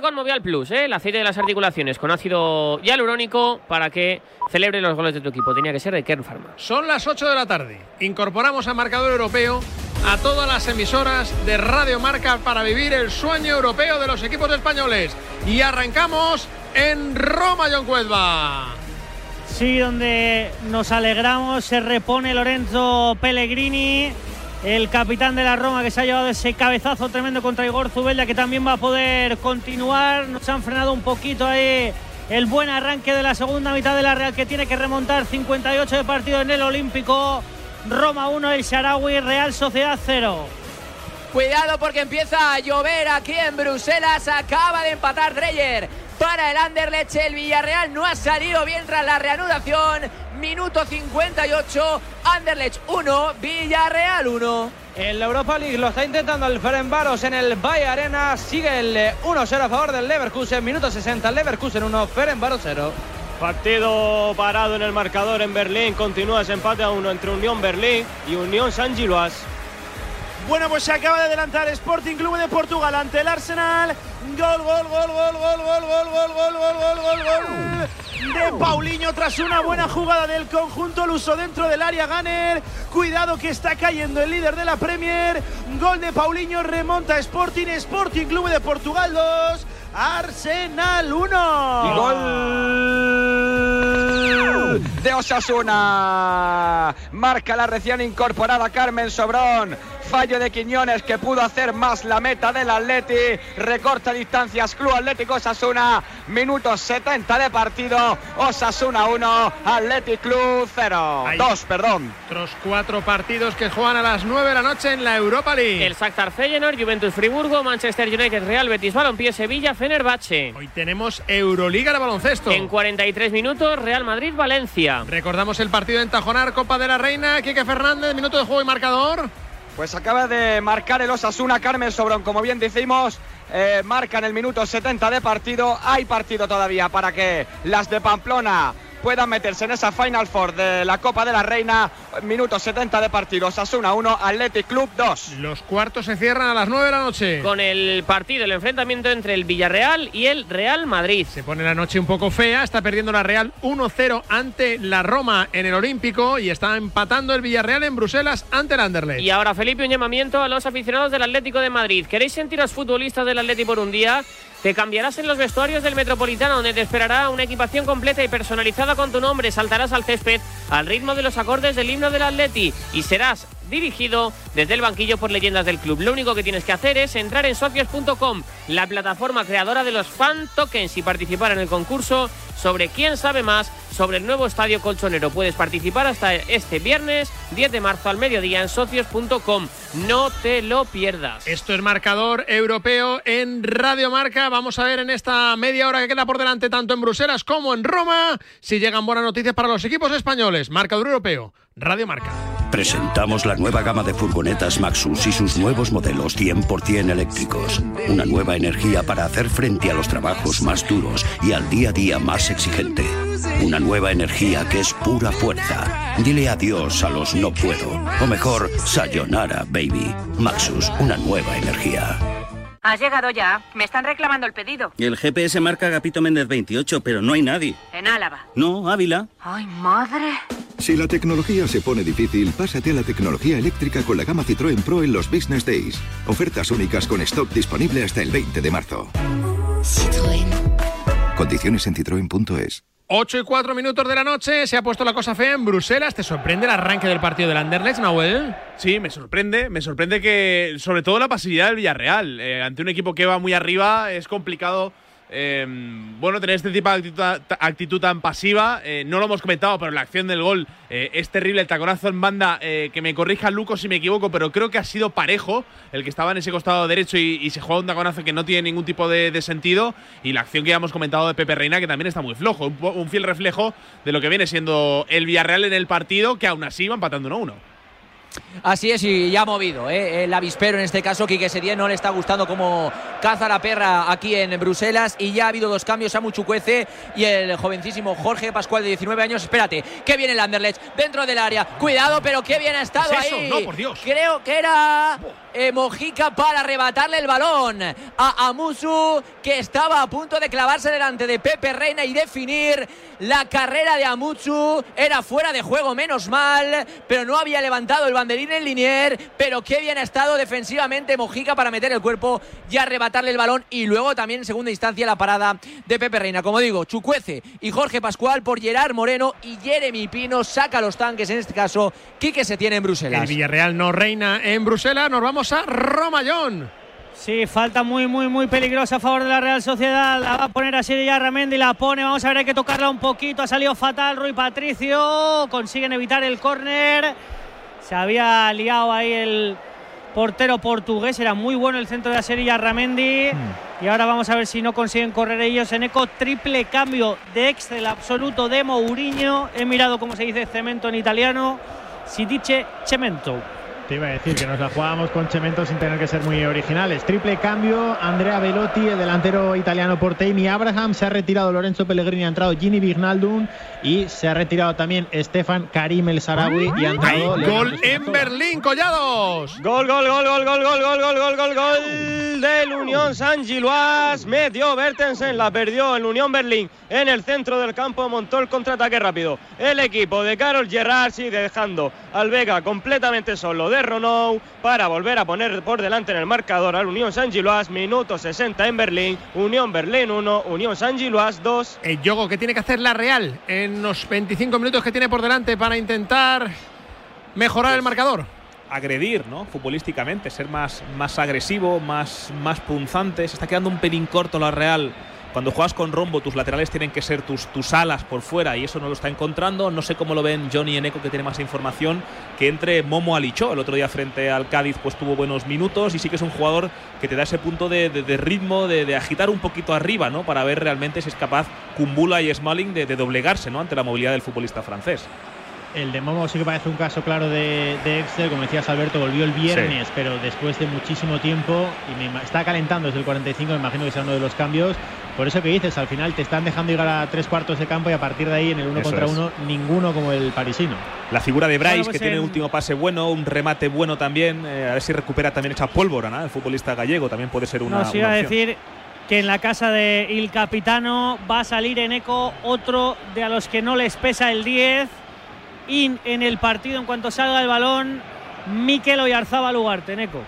con Movial Plus, ¿eh? el aceite de las articulaciones con ácido hialurónico para que celebre los goles de tu equipo. Tenía que ser de Kern Pharma. Son las 8 de la tarde. Incorporamos al marcador europeo a todas las emisoras de Radio Marca para vivir el sueño europeo de los equipos españoles. Y arrancamos en Roma, John Cuezba. Sí, donde nos alegramos, se repone Lorenzo Pellegrini el capitán de la Roma que se ha llevado ese cabezazo tremendo contra Igor Zubeldia que también va a poder continuar. Nos han frenado un poquito ahí el buen arranque de la segunda mitad de la Real que tiene que remontar 58 de partido en el Olímpico. Roma 1, el Sharawi, Real Sociedad 0. Cuidado porque empieza a llover aquí en Bruselas. Acaba de empatar Dreyer para el Anderlecht. El Villarreal no ha salido bien tras la reanudación. Minuto 58. Anderlecht 1, Villarreal 1. En la Europa League lo está intentando el Ferencváros en el Bay Arena. Sigue el 1-0 a favor del Leverkusen. Minuto 60. Leverkusen 1, Ferencváros 0. Partido parado en el marcador en Berlín. Continúa ese empate a uno entre Unión Berlín y Unión San Giloas. Bueno, pues se acaba de adelantar Sporting Club de Portugal ante el Arsenal. Gol, gol, gol, gol, gol, gol, gol, gol, gol, gol, gol, gol, gol. De Paulinho tras una buena jugada del conjunto uso dentro del área Ganner. Cuidado que está cayendo el líder de la Premier. Gol de Paulinho remonta Sporting, Sporting Club de Portugal 2. Arsenal 1. Y gol de Osasuna. Marca la recién incorporada Carmen Sobrón fallo de Quiñones que pudo hacer más la meta del Atleti. Recorta distancias Club Atlético Osasuna. Minutos 70 de partido. Osasuna 1, Athletic Club 0. 2, perdón. Otros cuatro partidos que juegan a las 9 de la noche en la Europa League. El Shakhtar Feyenoord, Juventus Friburgo, Manchester United, Real Betis Balompié, Sevilla, Fenerbahce. Hoy tenemos Euroliga de baloncesto. En 43 minutos, Real Madrid, Valencia. Recordamos el partido en Tajonar, Copa de la Reina. Quique Fernández, minuto de juego y marcador. Pues acaba de marcar el Osasuna Carmen Sobrón, como bien decimos, eh, marca en el minuto 70 de partido. Hay partido todavía para que las de Pamplona puedan meterse en esa Final Four de la Copa de la Reina. Minuto 70 de partido. Osasuna 1, Athletic Club 2. Los cuartos se cierran a las 9 de la noche. Con el partido, el enfrentamiento entre el Villarreal y el Real Madrid. Se pone la noche un poco fea. Está perdiendo la Real 1-0 ante la Roma en el Olímpico y está empatando el Villarreal en Bruselas ante el Anderlecht. Y ahora, Felipe, un llamamiento a los aficionados del Atlético de Madrid. ¿Queréis sentiros futbolistas del Atlético por un día? Te cambiarás en los vestuarios del Metropolitano, donde te esperará una equipación completa y personalizada con tu nombre. Saltarás al césped al ritmo de los acordes del himno del Atleti y serás dirigido desde el banquillo por leyendas del club. Lo único que tienes que hacer es entrar en socios.com, la plataforma creadora de los fan tokens y participar en el concurso sobre quién sabe más sobre el nuevo estadio colchonero. Puedes participar hasta este viernes 10 de marzo al mediodía en socios.com. No te lo pierdas. Esto es marcador europeo en Radio Marca. Vamos a ver en esta media hora que queda por delante tanto en Bruselas como en Roma si llegan buenas noticias para los equipos españoles. Marcador europeo. Radio Marca. Presentamos la nueva gama de furgonetas Maxus y sus nuevos modelos 100% eléctricos. Una nueva energía para hacer frente a los trabajos más duros y al día a día más exigente. Una nueva energía que es pura fuerza. Dile adiós a los no puedo. O mejor, sayonara, baby. Maxus, una nueva energía. Has llegado ya. Me están reclamando el pedido. El GPS marca Agapito Méndez 28, pero no hay nadie. En Álava. No, Ávila. Ay, madre. Si la tecnología se pone difícil, pásate a la tecnología eléctrica con la gama Citroën Pro en los Business Days. Ofertas únicas con stock disponible hasta el 20 de marzo. Citroën. Condiciones en citroen.es. 8 y 4 minutos de la noche, se ha puesto la cosa fea en Bruselas. ¿Te sorprende el arranque del partido del Anderlecht, Nahuel? Sí, me sorprende. Me sorprende que, sobre todo, la pasividad del Villarreal. Eh, ante un equipo que va muy arriba, es complicado eh, bueno, tener este tipo de actitud, tan pasiva, eh, no lo hemos comentado, pero la acción del gol eh, es terrible. El taconazo en banda, que me corrija Luco si me equivoco, pero creo que ha sido parejo el que estaba en ese costado derecho y, se juega un taconazo que no tiene ningún tipo de, sentido. Y la acción que ya hemos comentado de Pepe Reina, que también está muy flojo, un, fiel reflejo de lo que viene siendo el Villarreal en el partido, que aún así va empatando 1-1. Así es, y ya ha movido. ¿eh? El avispero, en este caso, Quique Setién, no le está gustando cómo, caza la perra aquí en Bruselas y ya ha habido dos cambios, Samu Chukwueze y el jovencísimo Jorge Pascual de 19 años. Espérate, que viene el Anderlecht dentro del área. Cuidado, pero qué bien ha estado ¿Qué es ahí. No, por Dios. Creo que era eh, Mojica para arrebatarle el balón a Amusu, que estaba a punto de clavarse delante de Pepe Reina y definir la carrera de Amusu. Era fuera de juego, menos mal, pero no había levantado el banderín en linier. Pero qué bien ha estado defensivamente Mojica para meter el cuerpo y arrebatarle el balón. Y luego también en segunda instancia la parada de Pepe Reina. Como digo, Chucuece y Jorge Pascual por Gerard Moreno y Jeremy Pino saca los tanques, en este caso, Quique se tiene en Bruselas. El Villarreal no reina en Bruselas. Nos vamos a Romallón. Sí, falta muy, muy, muy peligrosa a favor de la Real Sociedad. La va a poner así de Ramendi, la pone. Vamos a ver, hay que tocarla un poquito. Ha salido fatal Rui Patricio. Consiguen evitar el córner. Se había liado ahí el portero portugués. Era muy bueno el centro de la serie Ramendi. Y ahora vamos a ver si no consiguen correr ellos. En eco, triple cambio de Excel absoluto de Mourinho. He mirado cómo se dice cemento en italiano. Si dice cemento. Te iba a decir que nos la jugábamos con Cemento sin tener que ser muy originales. Triple cambio, Andrea Velotti, el delantero italiano por Tammy Abraham, se ha retirado Lorenzo Pellegrini, ha entrado Gini Vignaldum y se ha retirado también Stefan Karim El Sarawi y ha entrado gol en Berlín, Collados. Gol, gol, gol, gol, gol, gol, gol, gol, gol, gol, gol del Unión San Gilois. Metió Bertensen, la perdió el Unión Berlín en el centro del campo. Montó el contraataque rápido. El equipo de Carol Gerrard sigue dejando al Vega completamente solo de Ronou para volver a poner por delante en el marcador al Unión San Gilois. Minuto 60 en Berlín. Unión Berlín 1, Unión San Gilois 2. El Yogo que tiene que hacer la Real en los 25 minutos que tiene por delante para intentar mejorar el marcador. agredir, ¿no? Futbolísticamente, ser más, más agresivo, más, más punzante. Se está quedando un pelín corto la Real. Cuando juegas con rombo, tus laterales tienen que ser tus, tus alas por fuera y eso no lo está encontrando. No sé cómo lo ven Johnny Eneco, que tiene más información, que entre Momo Alichó. El otro día frente al Cádiz pues tuvo buenos minutos y sí que es un jugador que te da ese punto de, de- de ritmo, de, de agitar un poquito arriba, ¿no? Para ver realmente si es capaz Kumbula y Smalling de, doblegarse, ¿no? Ante la movilidad del futbolista francés. El de Momo sí que parece un caso claro de, de Excel, como decías Alberto, volvió el viernes, pero después de muchísimo tiempo y me está calentando desde el 45, me imagino que será uno de los cambios. Por eso que dices, al final te están dejando llegar a tres cuartos de campo y a partir de ahí en el uno Eso contra es. uno, ninguno como el parisino. La figura de Bryce, Bueno, pues que tiene en- un último pase bueno, un remate bueno también. eh, a ver si recupera también esa pólvora, ¿no? El futbolista gallego también puede ser una. Nos iba una a decir que en la casa de Il Capitano va a salir en eco otro de a los que no les pesa el 10. In en el partido en cuanto salga el balón, Mikel Oyarzábal Ugarte, en eco.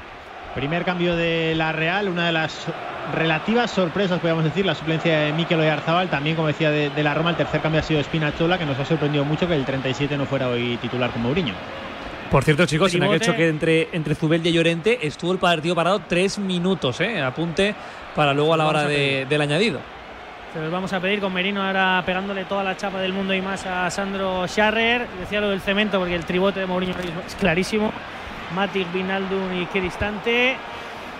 Primer cambio de la Real, una de las relativas sorpresas, podríamos decir, la suplencia de Mikel Oyarzabal, también como decía de, de la Roma, el tercer cambio ha sido Spinazzola, que nos ha sorprendido mucho que el 37 no fuera hoy titular con Mourinho. Por cierto, chicos, en aquel Tribote. choque entre, entre Zubeldia y Llorente estuvo el partido parado tres minutos, ¿eh? Apunte para luego a la hora a de- del añadido. Se los vamos a pedir con Merino ahora pegándole toda la chapa del mundo y más a Sandro Scharrer. Decía lo del cemento porque el tribote de Mourinho es clarísimo. Matic, Vinaldum y qué distante.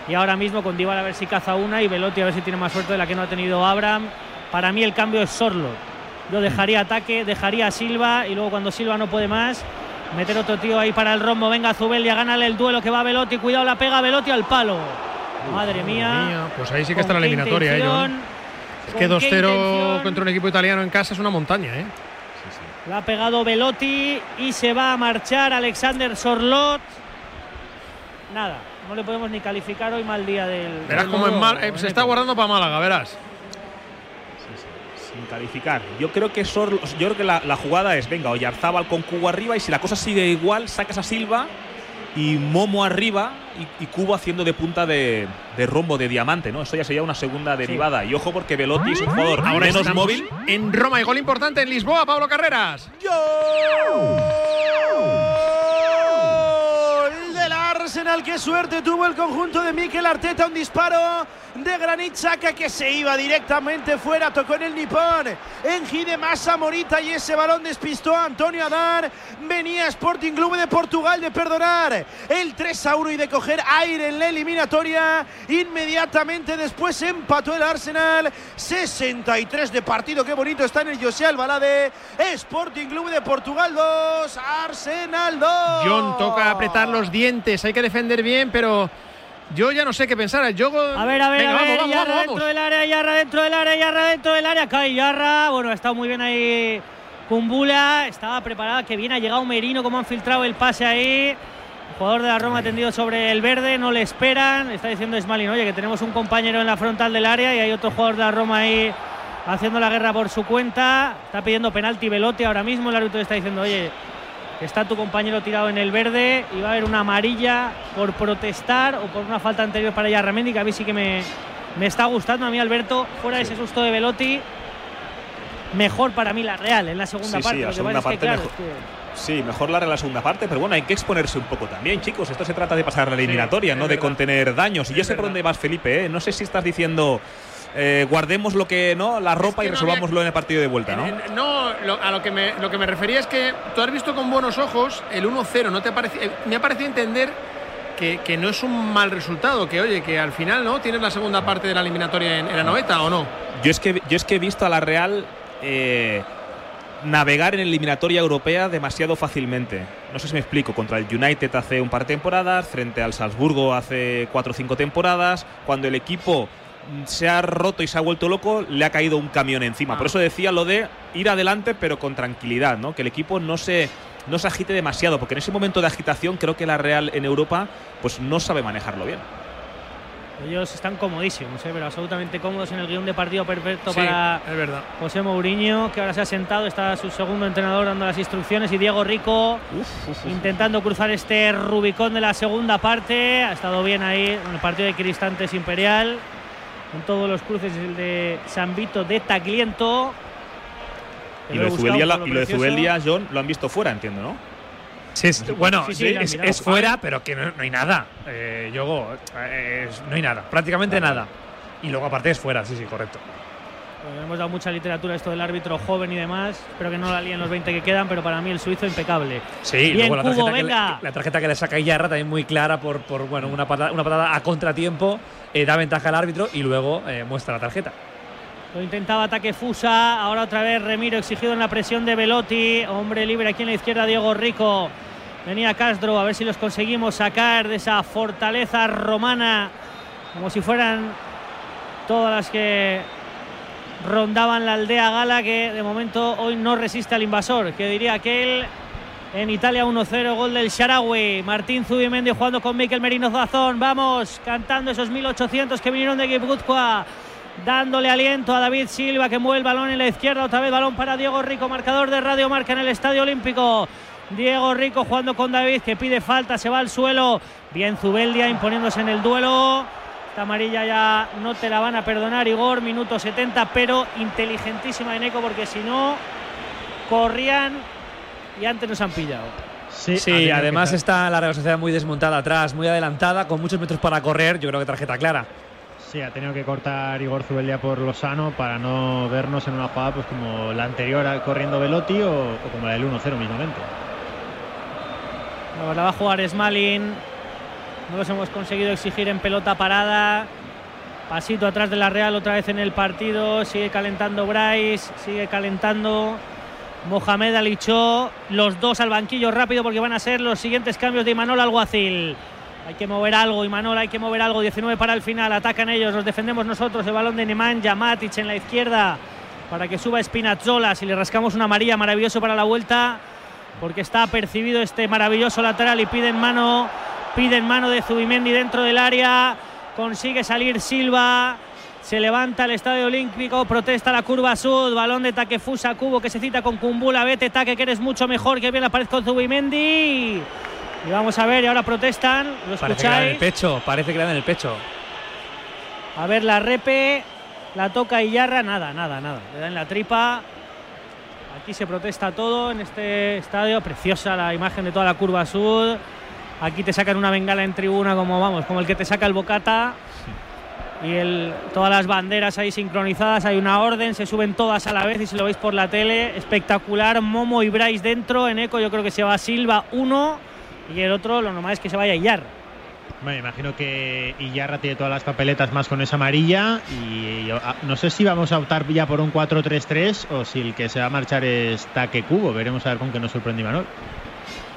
Y ahora mismo con Dybala a ver si caza una y Velotti a ver si tiene más suerte de la que no ha tenido Abraham. Para mí el cambio es Sorlo. Yo dejaría ataque, dejaría a Silva y luego cuando Silva no puede más, meter otro tío ahí para el rombo. Venga Zubeldia, gánale el duelo que va Velotti. Cuidado, la pega Velotti al palo. Madre mía. mía, pues ahí sí que ¿Con está la eliminatoria, ¿eh, John? Es ¿Con que qué 2-0 intención? contra un equipo italiano en casa es una montaña, ¿eh? La ha pegado Velotti y se va a marchar Alexander Sorlot. Nada, no le podemos ni calificar hoy mal día del. Verás del mal, eh, se está guardando para Málaga, verás. Sin calificar. Yo creo que Sor- yo creo que la, la jugada es, venga, Oyarzábal con Cubo arriba y si la cosa sigue igual, sacas a Silva y Momo arriba y, y Cubo haciendo de punta de, de rombo, de diamante, ¿no? Eso ya sería una segunda derivada. Y ojo porque Velotti es un jugador Ahora menos móvil. En Roma y gol importante en Lisboa, Pablo Carreras. Del Arsenal, qué suerte tuvo el conjunto de Mikel Arteta, un disparo de Granit Xhaka que se iba directamente fuera, tocó en el nipón, en Gidemasa Morita y ese balón despistó a Antonio Adán, venía Sporting Club de Portugal de perdonar el 3 a 1 y de coger aire en la eliminatoria, inmediatamente después empató el Arsenal, 63 de partido, qué bonito está en el José Albalade, Sporting Club de Portugal 2, Arsenal 2. John toca apretar los dientes, hay que defender bien, pero Yo ya no sé qué pensar. Yo, a ver, a ver, Venga, a ver. vamos, vamos, Yarra vamos, dentro del área, Yarra dentro del área, Yarra dentro del área. Cae Yarra. Bueno, ha estado muy bien ahí Kumbula. Estaba preparada. Que bien ha llegado Merino. Como han filtrado el pase ahí. El jugador de la Roma tendido sobre el verde. No le esperan. Está diciendo Smalin, oye, que tenemos un compañero en la frontal del área y hay otro jugador de la Roma ahí haciendo la guerra por su cuenta. Está pidiendo penalti Velote ahora mismo. El árbitro está diciendo, oye, está tu compañero tirado en el verde y va a haber una amarilla por protestar o por una falta anterior para Yarramendi, que a mí sí que me, me está gustando. A mí, Alberto, fuera de ese susto de Velotti, mejor para mí la Real en la segunda Sí, parte. sí, la segunda pasa es que, parte claro, mejor. es que- Sí, mejor la la segunda parte, pero bueno, hay que exponerse un poco también, chicos. Esto se trata de pasar la eliminatoria, no de verdad. contener daños. Y yo sé por dónde vas, Felipe. ¿eh? No sé si estás diciendo eh, guardemos lo que no, la ropa que y no resolvámoslo en el partido de vuelta, ¿no? No, lo- a lo que, me, lo que me refería es que tú has visto con buenos ojos el 1-0. ¿no te parece, eh, me ha parecido entender que, que no es un mal resultado, que oye, que al final no tienes la segunda parte de la eliminatoria en, en la noveta o no. Yo es que, yo es que he visto a la Real eh, navegar en eliminatoria europea demasiado fácilmente. No sé si me explico. Contra el United hace un par de temporadas, frente al Salzburgo hace cuatro o cinco temporadas. Cuando el equipo se ha roto y se ha vuelto loco, le ha caído un camión encima. Por eso decía lo de ir adelante, pero con tranquilidad, ¿no? Que el equipo no se, no se agite demasiado, porque en ese momento de agitación creo que la Real en Europa pues no sabe manejarlo bien. Ellos están comodísimos, ¿eh? pero absolutamente cómodos en el guion de partido perfecto Sí, para es verdad. José Mourinho, que ahora se ha sentado, está su segundo entrenador dando las instrucciones y Diego Rico intentando cruzar este Rubicón de la segunda parte. Ha estado bien ahí en el partido de Cristantes Imperial, en todos los cruces el de San Vito de Tagliento. Y lo de Zubeldía, la- y lo de Zubeldía, John, lo han visto fuera, entiendo, ¿no? Sí, es- bueno, Sí, sí, es, es fuera, pero que no, no hay nada. Eh, Yogo, eh, no hay nada, prácticamente nada. Y luego aparte es fuera, sí, sí, correcto. Hemos dado mucha literatura esto del árbitro joven y demás. Espero que no la líen los 20 que quedan, pero para mí el suizo impecable. Sí, Bien, luego la Cubo, tarjeta, que le, la tarjeta que le saca Iyarra también muy clara por, por bueno, una, patada, una patada a contratiempo, eh, da ventaja al árbitro y luego eh, muestra la tarjeta. Lo intentaba ataque Fusa, ahora otra vez Remiro exigido en la presión de Velotti, hombre libre aquí en la izquierda Diego Rico. Venía Castro, a ver si los conseguimos sacar de esa fortaleza romana, como si fueran todas las que rondaban la aldea gala, que de momento hoy no resiste al invasor, que diría aquel en Italia 1-0, gol del Sharawi. Martín Zubimendi jugando con Miquel Merino Zazón. Vamos, cantando esos 1800 que vinieron de Guipúzcoa. Dándole aliento a David Silva que mueve el balón en la izquierda. Otra vez balón para Diego Rico, marcador de Radio Marca en el Estadio Olímpico. Diego Rico jugando con David que pide falta, se va al suelo. Bien Zubeldia imponiéndose en el duelo. Esta amarilla ya no te la van a perdonar, Igor. Minuto 70, pero inteligentísima de Neco porque si no, corrían y antes nos han pillado. Sí, tenido además está la Real Sociedad muy desmontada atrás, muy adelantada, con muchos metros para correr. Yo creo que tarjeta clara. Sí, ha tenido que cortar Igor Zubeldia por Lozano para no vernos en una jugada pues como la anterior corriendo Velotti o, o como la del 1-0 mismamente. Ahora va a jugar Smalin. No los hemos conseguido exigir en pelota parada. Pasito atrás de la Real otra vez en el partido. Sigue calentando Bryce. Sigue calentando Mohamed Alicho. Los dos al banquillo rápido porque van a ser los siguientes cambios de Imanol Alguacil. Hay que mover algo, Imanol, hay que mover algo. 19 para el final. Atacan ellos, los defendemos nosotros. El balón de Nemanja Matic en la izquierda para que suba Spinazzola. Si le rascamos una amarilla, maravilloso para la vuelta porque está percibido este maravilloso lateral y piden mano, piden mano de Zubimendi dentro del área, consigue salir Silva, se levanta el Estadio Olímpico, protesta la curva sud, balón de Takefusa Cubo que se cita con Kumbula, vete Taque que eres mucho mejor, que bien aparezco Zubimendi. Y vamos a ver, y ahora protestan, ¿lo Parece que le dan el escucháis? pecho, parece que le dan en el pecho. A ver la repe, la toca Iyarra, nada, nada, nada. Le da en la tripa. Aquí se protesta todo en este estadio. Preciosa la imagen de toda la curva sur. Aquí te sacan una bengala en tribuna como vamos, como el que te saca el bocata. Y el, todas las banderas ahí sincronizadas, hay una orden, se suben todas a la vez y si lo veis por la tele, espectacular. Momo y Bryce dentro, en eco yo creo que se va Silva uno y el otro lo normal es que se vaya Iyar. Bueno, imagino que Iyarra tiene todas las papeletas más con esa amarilla y ah, no sé si vamos a optar ya por un 4-3-3 o si el que se va a marchar es Taque Cubo. Veremos a ver con qué nos sorprende Imanol.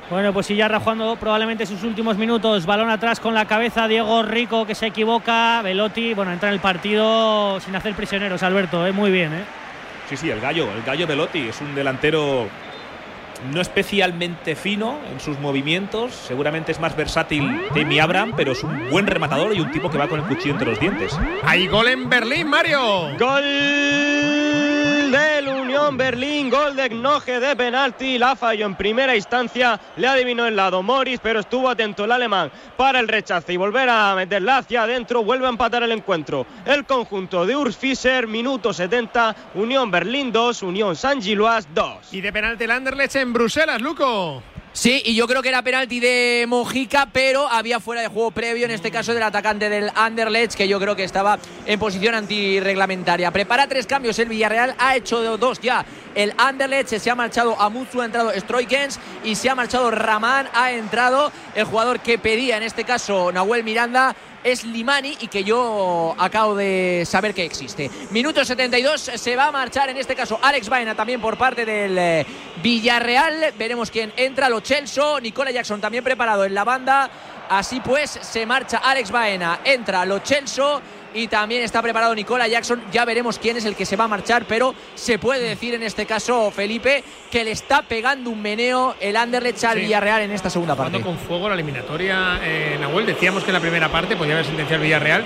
Bueno, pues Iyarra jugando probablemente sus últimos minutos. Balón atrás con la cabeza. Diego Rico que se equivoca. Velotti, bueno, entra en el partido sin hacer prisioneros, Alberto. ¿eh? Muy bien, ¿eh? Sí, sí, el gallo, el gallo Velotti es un delantero no especialmente fino en sus movimientos, seguramente es más versátil Jamie Abraham, pero es un buen rematador y un tipo que va con el cuchillo entre los dientes. Hay gol en Berlín, Mario. Gol Berlín, gol de de penalti, la falló en primera instancia, le adivinó el lado Morris, pero estuvo atento el alemán para el rechazo y volver a meterla hacia adentro, vuelve a empatar el encuentro. El conjunto de Urs Fischer, minuto 70, Unión Berlín 2, Unión San Gilois 2. Y de penalti el Anderlecht en Bruselas, Luco. Sí, y yo creo que era penalti de Mojica, pero había fuera de juego previo, en este caso del atacante del Anderlecht, que yo creo que estaba en posición antirreglamentaria. Prepara tres cambios el Villarreal, ha hecho dos ya. El Anderlecht se ha marchado a Mutsu, ha entrado Stroikens y se ha marchado Ramán, ha entrado el jugador que pedía, en este caso Nahuel Miranda, es Limani y que yo acabo de saber que existe. Minuto 72, se va a marchar en este caso Alex Baena también por parte del eh, Villarreal. Veremos quién entra, Lo Celso, Nicola Jackson también preparado en la banda. Así pues, se marcha Alex Baena, entra Lo Celso y también está preparado Nicola Jackson. Ya veremos quién es el que se va a marchar, pero se puede decir en este caso, Felipe, que le está pegando un meneo el Anderlecht al Sí. Villarreal en esta segunda parte. Jugando con fuego la eliminatoria eh, Nahuel. Decíamos que en la primera parte podía haber sentenciado el Villarreal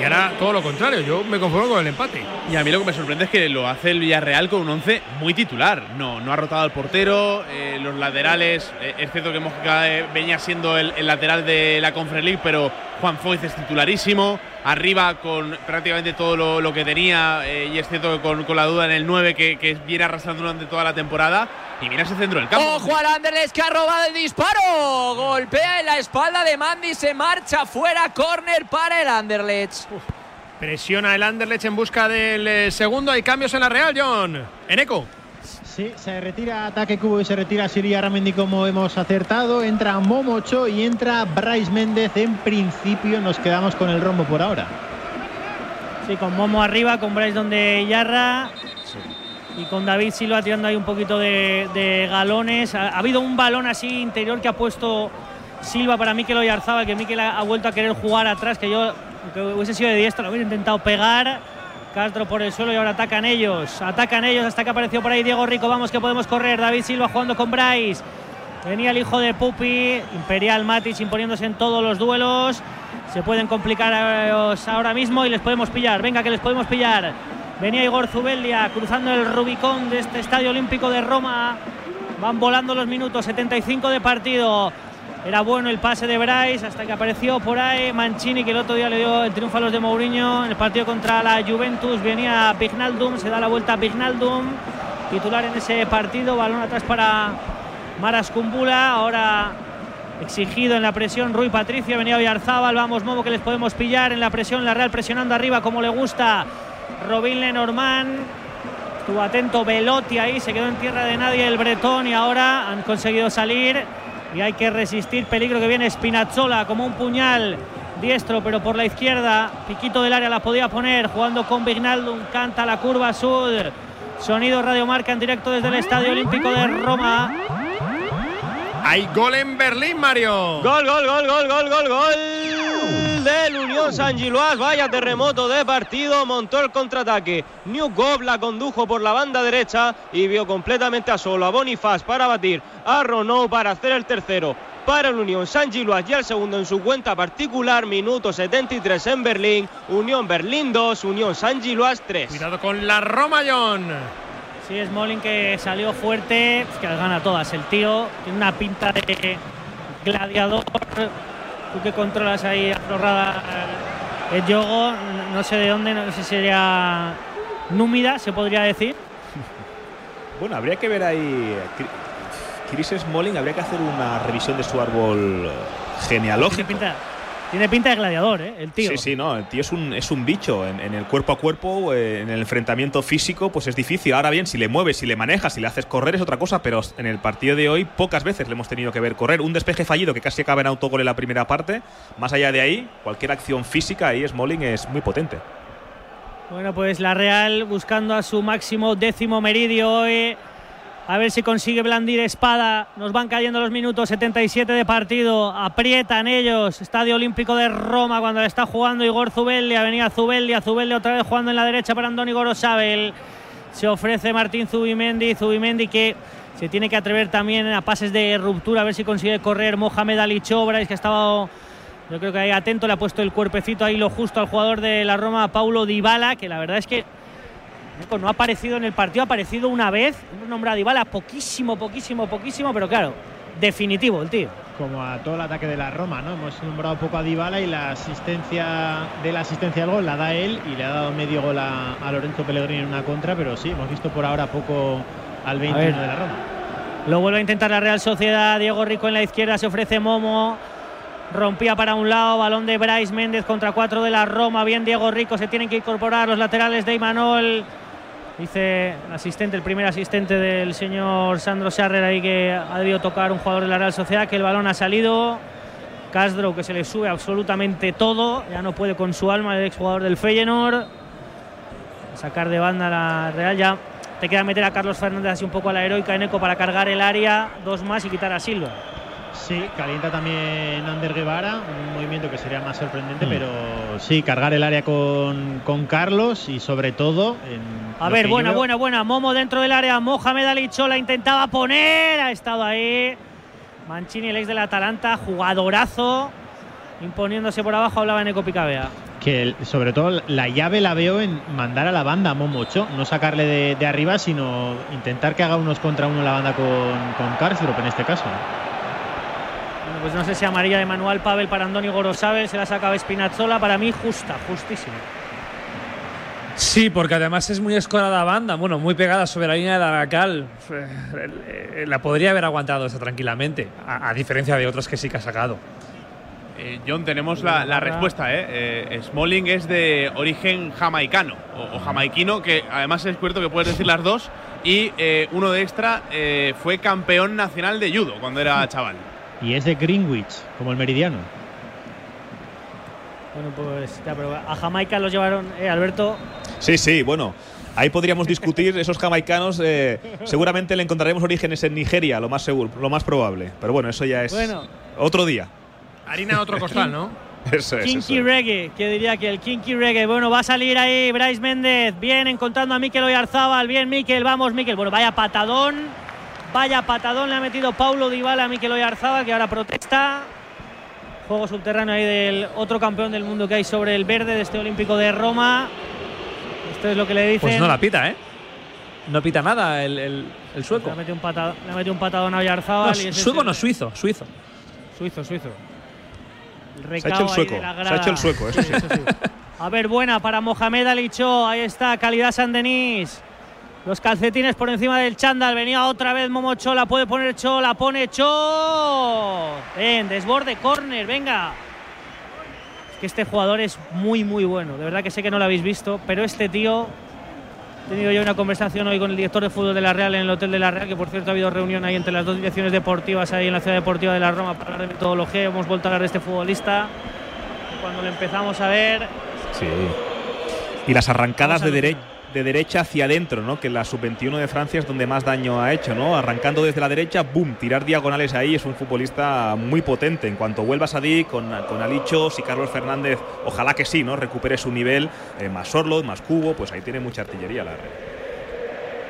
y ahora todo lo contrario. Yo me conformo con el empate. Y a mí lo que me sorprende es que lo hace el Villarreal con un 11 muy titular. No, no ha rotado al portero, eh, los laterales. eh, es cierto que Mojica eh, venía siendo el, el lateral de la Conference League, pero Juan Foyz es titularísimo. Arriba con prácticamente todo lo, lo que tenía. eh, y es cierto que con, con la duda en el 9 que, que viene arrastrando durante toda la temporada. Y mira ese centro del campo. Ojo al Anderlecht que ha robado el disparo. Golpea en la espalda de Mandy. Se marcha fuera. Corner para el Anderlecht. Presiona el Anderlecht en busca del eh, segundo. Hay cambios en la Real, John. Eneco. Sí, se retira ataque cubo y se retira Siria Ramendi como hemos acertado. Entra Momocho y entra Bryce Méndez. En principio nos quedamos con el rombo por ahora. Sí, con Momo arriba, con Bryce donde Yarra. Y con David Silva tirando ahí un poquito de, de galones. Ha, ha habido un balón así interior que ha puesto Silva para Mikel Oyarzábal, que Mikel ha, ha vuelto a querer jugar atrás, que yo, aunque hubiese sido de diestro, lo hubiera intentado pegar. Castro por el suelo y ahora atacan ellos. Atacan ellos hasta que apareció por ahí Diego Rico. Vamos que podemos correr. David Silva jugando con Bryce. Venía el hijo de Pupi. Imperial Matic imponiéndose en todos los duelos. Se pueden complicar eh, ahora mismo y les podemos pillar. Venga, que les podemos pillar. Venía Igor Zubeldia cruzando el Rubicón de este Estadio Olímpico de Roma. Van volando los minutos, 75 de partido. Era bueno el pase de Bryce hasta que apareció por ahí Mancini, que el otro día le dio el triunfo a los de Mourinho en el partido contra la Juventus. Venía Pignaldum, se da la vuelta a Pignaldum, titular en ese partido. Balón atrás para Maras Kumbula. Ahora exigido en la presión Rui Patricio. Venía Oyarzábal. Vamos, Momo, que les podemos pillar en la presión. La Real presionando arriba como le gusta. Robin Lenormand. Estuvo atento Velotti ahí, se quedó en tierra de nadie el Bretón y ahora han conseguido salir y hay que resistir. Peligro que viene Spinazzola como un puñal diestro, pero por la izquierda. Piquito del área la podía poner jugando con Vignaldum. Canta la curva sur. Sonido Radio Marca en directo desde el Estadio Olímpico de Roma. Hay gol en Berlín, Mario. Gol, gol, gol, gol, gol, gol, gol del Unión San Gilois. Vaya terremoto de partido. Montó el contraataque. New Gov la condujo por la banda derecha y vio completamente a solo a Bonifaz para batir a Renault para hacer el tercero. Para el Unión San Gilois y el segundo en su cuenta particular, minuto 73 en Berlín. Unión Berlín 2, Unión San Gilois 3. Cuidado con la Roma, John. Sí, es Molin que salió fuerte, que las gana todas. El tío tiene una pinta de gladiador. Tú que controlas ahí aflorada el yogo, no sé de dónde, no sé si sería númida, se podría decir. Bueno, habría que ver ahí. Chris Smalling, habría que hacer una revisión de su árbol genealógico. Pinta, tiene pinta de gladiador, ¿eh? el tío. Sí, sí, no, el tío es un, es un bicho. En, en el cuerpo a cuerpo, eh, en el enfrentamiento físico, pues es difícil. Ahora bien, si le mueves, si le manejas, si le haces correr es otra cosa, pero en el partido de hoy pocas veces le hemos tenido que ver correr. Un despeje fallido que casi acaba en autogol en la primera parte. Más allá de ahí, cualquier acción física ahí Smalling es muy potente. Bueno, pues la Real buscando a su máximo décimo meridio hoy A ver si consigue blandir espada. Nos van cayendo los minutos 77 de partido. Aprietan ellos. Estadio Olímpico de Roma cuando le está jugando Igor Zubeldia. Venía Zubeldia. Zubeldia otra vez jugando en la derecha para Andoni Gorosabel. Se ofrece Martín Zubimendi. Zubimendi que se tiene que atrever también a pases de ruptura. A ver si consigue correr Mohamed Ali Chobra. Es que ha estado yo creo que ahí atento, le ha puesto el cuerpecito ahí lo justo al jugador de la Roma, Paulo Dybala, que la verdad es que no ha aparecido en el partido, ha aparecido una vez, hemos nombrado a Dybala poquísimo, poquísimo, poquísimo, pero claro, definitivo el tío. Como a todo el ataque de la Roma, ¿no? Hemos nombrado poco a Dybala y la asistencia de la asistencia al gol la da él y le ha dado medio gol a, a Lorenzo Pellegrini en una contra, pero sí, hemos visto por ahora poco al 21 de la Roma. Lo vuelve a intentar la Real Sociedad, Diego Rico en la izquierda, se ofrece Momo, rompía para un lado, balón de Bryce Méndez contra cuatro de la Roma, bien Diego Rico, se tienen que incorporar los laterales de Imanol, dice el asistente, el primer asistente del señor Sandro Sarrer ahí que ha debido tocar un jugador de la Real Sociedad, que el balón ha salido, Castro que se le sube absolutamente todo, ya no puede con su alma el exjugador del Feyenoord, sacar de banda la Real, ya te queda meter a Carlos Fernández así un poco a la heroica en eco para cargar el área, dos más y quitar a Silva. Sí, calienta también Ander Guevara, un movimiento que sería más sorprendente, Mm. pero sí, cargar el área con, con Carlos y sobre todo. En A ver, buena, buena, buena. Momo dentro del área. Mohamed Ali Chola intentaba poner. Ha estado ahí. Mancini, el ex del Atalanta, jugadorazo. Imponiéndose por abajo, hablaba Eco Picabea. Que el- sobre todo la llave la veo en mandar a la banda a Momocho, no sacarle de, de arriba, sino intentar que haga unos contra uno la banda con, con en este caso. Bueno, pues no sé si amarilla de Manuel Pavel para Andoni Gorosabel. Se la sacaba Spinazzola. Para mí, justa, justísima. Sí, porque además es muy escorada banda, bueno, muy pegada sobre la línea de la cal. Eh, La podría haber aguantado esa tranquilamente, a, a diferencia de otras que sí que ha sacado. Eh, John, tenemos la, la respuesta. ¿eh? Eh, Smalling es de origen jamaicano o, o jamaiquino, que además es cierto que puedes decir las dos. Y eh, uno de extra eh, fue campeón nacional de judo cuando era chaval. Y es de Greenwich, como el meridiano. Bueno, pues ya, pero a Jamaica los llevaron, eh, Alberto. Sí, sí, bueno. Ahí podríamos discutir esos jamaicanos. eh, seguramente le encontraremos orígenes en Nigeria, lo más seguro, lo más probable. Pero bueno, eso ya es Bueno. otro día. Harina otro costal, ¿no? Eso es. Kinky. Reggae, que diría que el Kinky Reggae. Bueno, va a salir ahí Bryce Méndez. Bien, encontrando a Mikel Oyarzábal. Bien, Mikel, vamos, Mikel. Bueno, vaya patadón. Vaya patadón le ha metido Paulo Dybala a Mikel Oyarzábal, que ahora protesta. Juego subterráneo ahí del otro campeón del mundo que hay sobre el verde de este Olímpico de Roma. Esto es lo que le dicen. Pues no la pita, ¿eh? No pita nada el, el- el sueco. Le ha metido un patadón, le ha metido un patadón a Oyarzábal. No, sueco es no, suizo, suizo. Suizo, suizo. Se ha hecho el sueco, se ha hecho el sueco, eso sí. A ver, buena para Mohamed Alicho. Ahí está, calidad San Denis. Los calcetines por encima del chándal. Venía otra vez Momo Chola. Puede poner Chola. Pone Cho. Ven, desborde, córner. Venga. Es que este jugador es muy, muy bueno. De verdad que sé que no lo habéis visto. Pero este tío. He tenido yo una conversación hoy con el director de fútbol de la Real en el Hotel de la Real, que por cierto ha habido reunión ahí entre las dos direcciones deportivas ahí en la ciudad deportiva de la Roma para hablar de metodología. Hemos vuelto a hablar de este futbolista. Cuando lo empezamos a ver, Sí. Y las arrancadas de, a dere- de derecha hacia adentro, ¿no? Que la sub-21 de Francia es donde más daño ha hecho, ¿no? Arrancando desde la derecha, boom, tirar diagonales ahí es un futbolista muy potente. En cuanto vuelva Sadik con, con Alichos y Carlos Fernández, ojalá que sí, ¿no? Recupere su nivel, eh, más Sorlot, más Cubo, pues ahí tiene mucha artillería la red.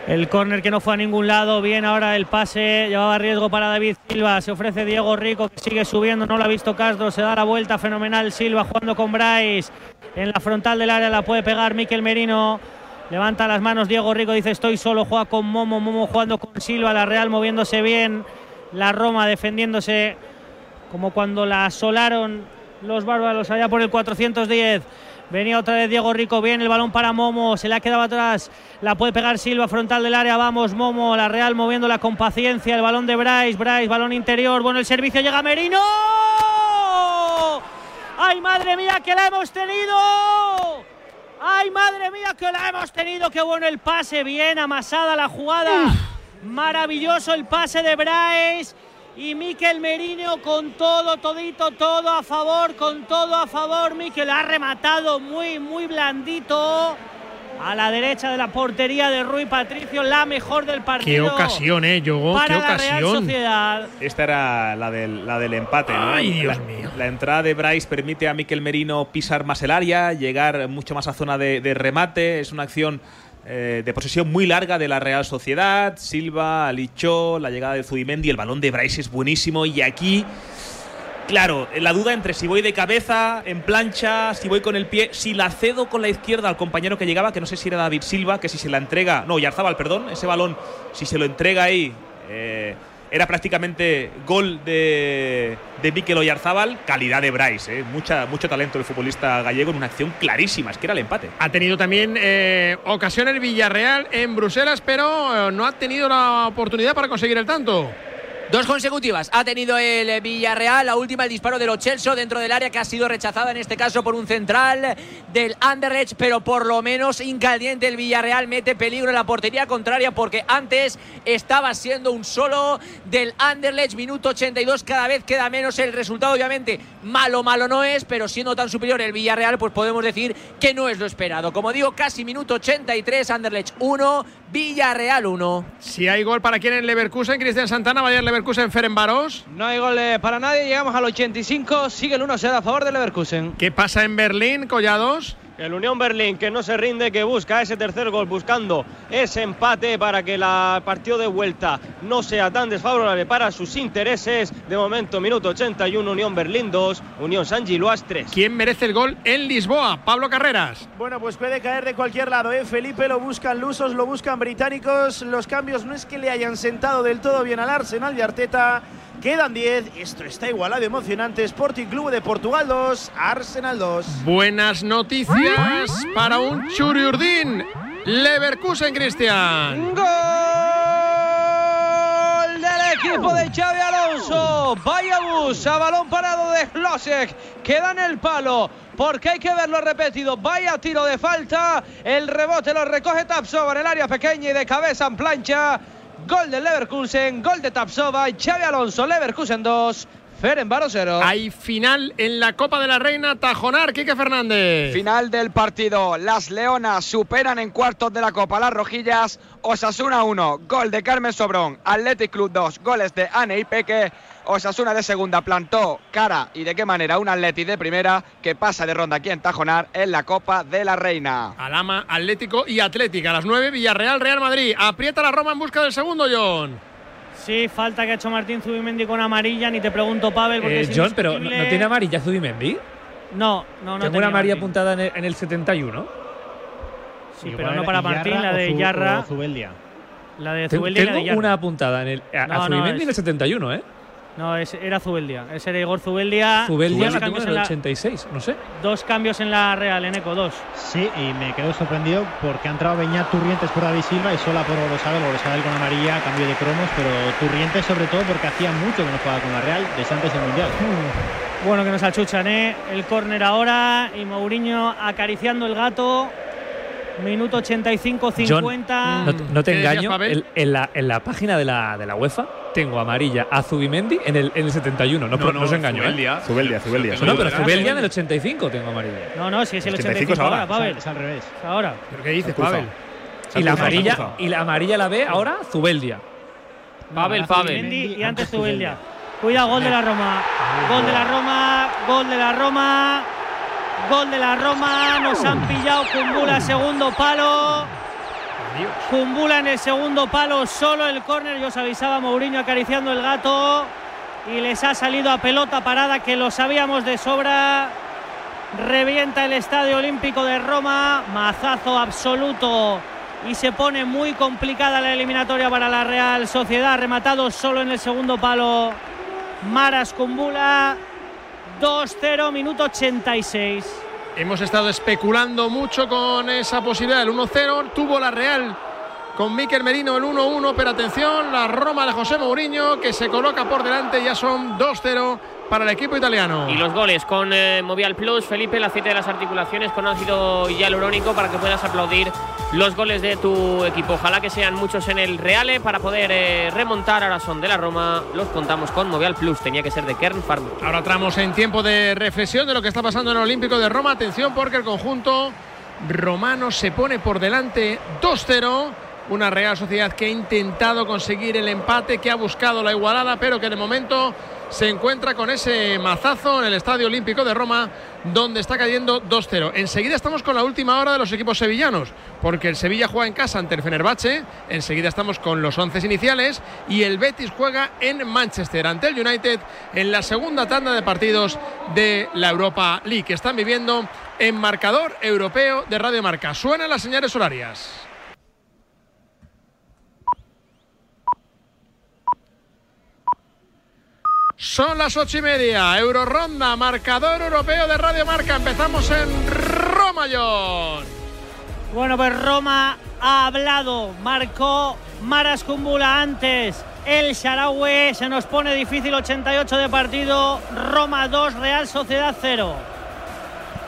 El córner que no fue a ningún lado. Bien ahora el pase. Llevaba riesgo para David Silva. Se ofrece Diego Rico que sigue subiendo. No lo ha visto Castro. Se da la vuelta. Fenomenal Silva jugando con Bryce. En la frontal del área la puede pegar Miquel Merino. Levanta las manos Diego Rico. Dice estoy solo. Juega con Momo. Momo jugando con Silva. La Real moviéndose bien. La Roma defendiéndose como cuando la asolaron los bárbaros allá por el 410. Venía otra vez Diego Rico, bien el balón para Momo, se le ha quedado atrás, la puede pegar Silva, frontal del área, vamos Momo, la Real moviéndola con paciencia, el balón de Bryce, Bryce, balón interior, bueno el servicio llega Merino. ¡Ay madre mía que la hemos tenido! ¡Ay madre mía que la hemos tenido! ¡Qué bueno el pase! Bien amasada la jugada. Maravilloso el pase de Bryce. Y Miquel Merino con todo, todito, todo a favor, con todo a favor. Miquel ha rematado muy, muy blandito. A la derecha de la portería de Rui Patricio, la mejor del partido. Qué ocasión, eh, Yogo, qué la Real ocasión. Sociedad. Esta era la del, la del empate, ¿no? Ay, Dios la, mío. La entrada de Bryce permite a Miquel Merino pisar más el área, llegar mucho más a zona de, de remate. Es una acción eh, de posesión muy larga de la Real Sociedad. Silva, Alichó, la llegada de Zubimendi, el balón de Bryce es buenísimo. Y aquí, claro, la duda entre si voy de cabeza, en plancha, si voy con el pie, si la cedo con la izquierda al compañero que llegaba, que no sé si era David Silva, que si se la entrega, no, Yarzábal, perdón, ese balón, si se lo entrega ahí, eh, era prácticamente gol de, de Mikel Oyarzábal, calidad de Bryce, eh, mucha, mucho talento el futbolista gallego en una acción clarísima, es que era el empate. Ha tenido también eh, ocasión el Villarreal en Bruselas, pero eh, no ha tenido la oportunidad para conseguir el tanto. Dos consecutivas. Ha tenido el Villarreal, la última el disparo de los Chelsea dentro del área que ha sido rechazada en este caso por un central del Anderlecht, pero por lo menos incaliente el Villarreal mete peligro en la portería contraria porque antes estaba siendo un solo del Anderlecht, minuto 82, cada vez queda menos el resultado, obviamente malo, malo no es, pero siendo tan superior el Villarreal, pues podemos decir que no es lo esperado. Como digo, casi minuto 83, Anderlecht 1, Villarreal 1. Si hay gol para quien en Leverkusen, Cristian Santana, Bayern Leverkusen, Ferenbaros. No hay gol eh, para nadie, llegamos al 85, sigue el 1-0 a favor de Leverkusen. ¿Qué pasa en Berlín, Collados? El Unión Berlín que no se rinde, que busca ese tercer gol, buscando ese empate para que el partido de vuelta no sea tan desfavorable para sus intereses. De momento, minuto 81, Unión Berlín 2, Unión San Giluas 3. ¿Quién merece el gol en Lisboa? Pablo Carreras. Bueno, pues puede caer de cualquier lado, ¿eh? Felipe lo buscan lusos, lo buscan británicos. Los cambios no es que le hayan sentado del todo bien al Arsenal de Arteta. Quedan 10. Esto está igualado, emocionante. Sporting Club de Portugal 2, Arsenal 2. Buenas noticias para un Churiurdín. Leverkusen, Cristian. Gol del equipo de Xavi Alonso. Vaya bus a balón parado de Hlosek. Queda en el palo. Porque hay que verlo repetido. Vaya tiro de falta. El rebote lo recoge Tapsova en el área pequeña y de cabeza en plancha. Gol del Leverkusen. Gol de Tapsova. Xavi Alonso. Leverkusen 2. Ferenbaro 0. Hay final en la Copa de la Reina. Tajonar, Quique Fernández. Final del partido. Las Leonas superan en cuartos de la Copa las Rojillas. Osasuna 1, gol de Carmen Sobrón. Athletic Club 2, goles de Ane y Peque. Osasuna de segunda plantó cara y de qué manera un Atleti de primera que pasa de ronda aquí en Tajonar en la Copa de la Reina. Alama, Atlético y Atlética. A las 9, Villarreal, Real Madrid. Aprieta la Roma en busca del segundo, John. Sí, falta que ha hecho Martín Zubimendi con amarilla, ni te pregunto, Pavel, porque Eh, es John, pero ¿no, tiene amarilla Zubimendi? No, no, no. Tengo una amarilla Martín. apuntada en el, en el 71. Sí, Igual pero no para Yarra Martín, la de Yarra. o Zubeldia. La de Tengo, Zubeldia y la de tengo Yarra. una apuntada en el, a, No, a no, Zubimendi es- en el 71, ¿eh? No, es- era Zubeldia. Ese era Igor Zubeldia. Zubeldia Dos la cambios en el la- 86, no sé. Dos cambios en la Real, en Eco, dos. Sí, y me quedo sorprendido porque ha entrado Beñat Turrientes por David Silva y sola por Gorosabel. Gorosabel con amarilla, cambio de cromos, pero Turrientes sobre todo porque hacía mucho que no jugaba con la Real desde antes del Mundial. Bueno, que nos achuchan, ¿eh? El córner ahora y Mourinho acariciando el gato. Minuto 85-50. No, no te ¿Qué decías, engaño, en, la, en la página de la, de la UEFA tengo amarilla a Zubimendi en el, en el 71. No, no, no os engaño, ¿eh? Zubeldia. Zubeldia, Zubeldia. No, pero Zubeldia. En el 85 tengo amarilla. No, no, si es el 85 85 es ahora. Pavel. Es al revés. Es ahora. ¿Pero qué dices. Pavel? Y la, amarilla, y la amarilla la ve ahora Zubeldia. Pavel, Pavel. Zubimendi y antes Zubeldia. Cuidado, gol de la Roma. Gol de la Roma, gol de la Roma. Gol de la Roma. Nos han pillado Kumbula, segundo palo. Kumbula en el segundo palo, solo el córner. Yo os avisaba Mourinho acariciando el gato. Y les ha salido a pelota parada, que lo sabíamos de sobra. Revienta el Estadio Olímpico de Roma. Mazazo absoluto. Y se pone muy complicada la eliminatoria para la Real Sociedad. Rematado solo en el segundo palo. Maras Kumbula. 2-0, minuto 86. Hemos estado especulando mucho con esa posibilidad del 1-0. Tuvo la Real con Miquel Merino el 1-1, pero atención, la Roma de José Mourinho que se coloca por delante, ya son 2-0 para el equipo italiano. Y los goles con eh, Movial Plus, Felipe, el aceite de las articulaciones con ácido hialurónico para que puedas aplaudir los goles de tu equipo. Ojalá que sean muchos en el Reale para poder eh, remontar. Ahora son de la Roma, los contamos con Movial Plus. Tenía que ser de Kern Farm. Ahora entramos en tiempo de reflexión de lo que está pasando en el Olímpico de Roma. Atención porque el conjunto Romano se pone por delante 2-0. Una Real Sociedad que ha intentado conseguir el empate, que ha buscado la igualada, pero que de momento se encuentra con ese mazazo en el Estadio Olímpico de Roma, donde está cayendo 2-0. Enseguida estamos con la última hora de los equipos sevillanos, porque el Sevilla juega en casa ante el Fenerbahce, enseguida estamos con los 11 iniciales y el Betis juega en Manchester ante el United en la segunda tanda de partidos de la Europa League, están viviendo en marcador europeo de Radio Marca. Suenan las señales horarias. Son las ocho y media. Euroronda, marcador europeo de Radio Marca. Empezamos en Roma, John. Bueno, pues Roma ha hablado. Marcó Maras Kumbula antes. El Sharawi se nos pone difícil. 88 de partido. Roma 2, Real Sociedad 0.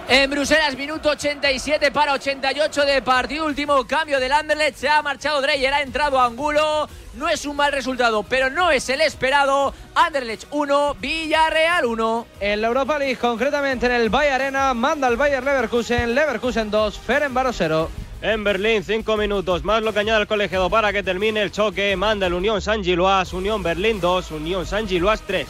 En Bruselas, minuto 87 para 88 de partido. Último cambio del Anderlecht. Se ha marchado Dreyer, ha entrado Angulo. No es un mal resultado, pero no es el esperado. Anderlecht 1, Villarreal 1. En la Europa League, concretamente en el Bayer Arena, manda el Bayer Leverkusen, Leverkusen 2, Ferenbaro 0. En Berlín, cinco minutos más lo que añade el colegiado para que termine el choque. Manda el Unión San Giloas, Unión Berlín 2, Unión San Giloas 3.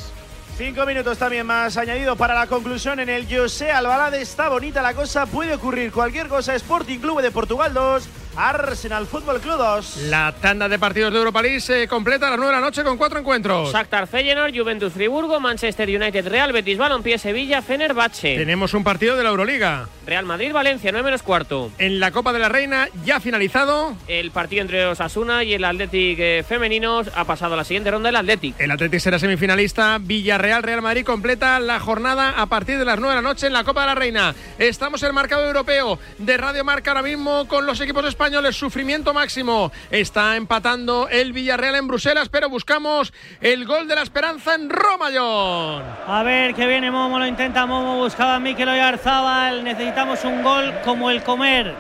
Cinco minutos también más añadido para la conclusión en el José Albalade. Está bonita la cosa, puede ocurrir cualquier cosa. Sporting Club de Portugal 2, Arsenal Fútbol Club 2. La tanda de partidos de Europa League se completa a las 9 de la noche con cuatro encuentros. Shakhtar Feyenoord, Juventus Friburgo, Manchester United Real, Betis Balompié Sevilla, Fenerbahce. Tenemos un partido de la Euroliga. Real Madrid Valencia, 9 menos cuarto. En la Copa de la Reina ya finalizado. El partido entre Osasuna y el Athletic eh, femenino ha pasado a la siguiente ronda el Athletic. El Athletic será semifinalista. Villarreal Real Madrid completa la jornada a partir de las 9 de la noche en la Copa de la Reina. Estamos en el mercado europeo de Radio Marca ahora mismo con los equipos españoles. Sufrimiento máximo. Está empatando el Villarreal en Bruselas, pero buscamos el gol de la esperanza en Roma, John. A ver que viene Momo, lo intenta Momo, buscaba a Mikel Oyarzábal. Necesitamos un gol como el comer.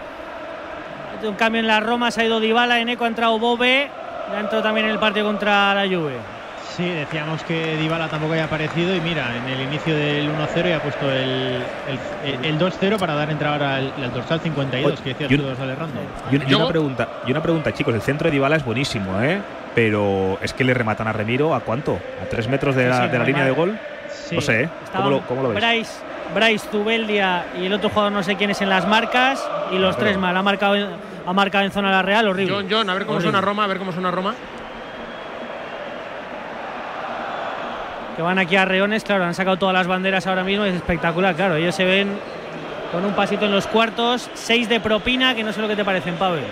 Un cambio en la Roma, se ha ido Dybala, en Eco ha entrado Bobe. Ha entrado también en el partido contra la Juve. Sí, decíamos que Dybala tampoco había aparecido y mira, en el inicio del 1-0 ya ha puesto el, el, el 2-0 para dar entrada al, al dorsal 52 que decías y tú, errando. Y, un- y una pregunta, y una pregunta, chicos. El centro de Dybala es buenísimo, ¿eh? Pero es que le rematan a Remiro a cuánto? ¿A tres metros de Sí, la, sí, de la línea de gol? Sí. No sé, ¿eh? ¿Cómo lo, cómo lo ves? Bryce, Bryce Zubeldia y el otro jugador no sé quién es en las marcas y los Pero- tres mal. Ha marcado, en- ha marcado en zona la Real, horrible. John, John, a ver cómo Horrible. suena Roma, a ver cómo suena Roma. Que van aquí a reones, claro, han sacado todas las banderas ahora mismo, es espectacular, claro. Ellos se ven con un pasito en los cuartos, seis de propina, que no sé lo que te parecen, Pavel.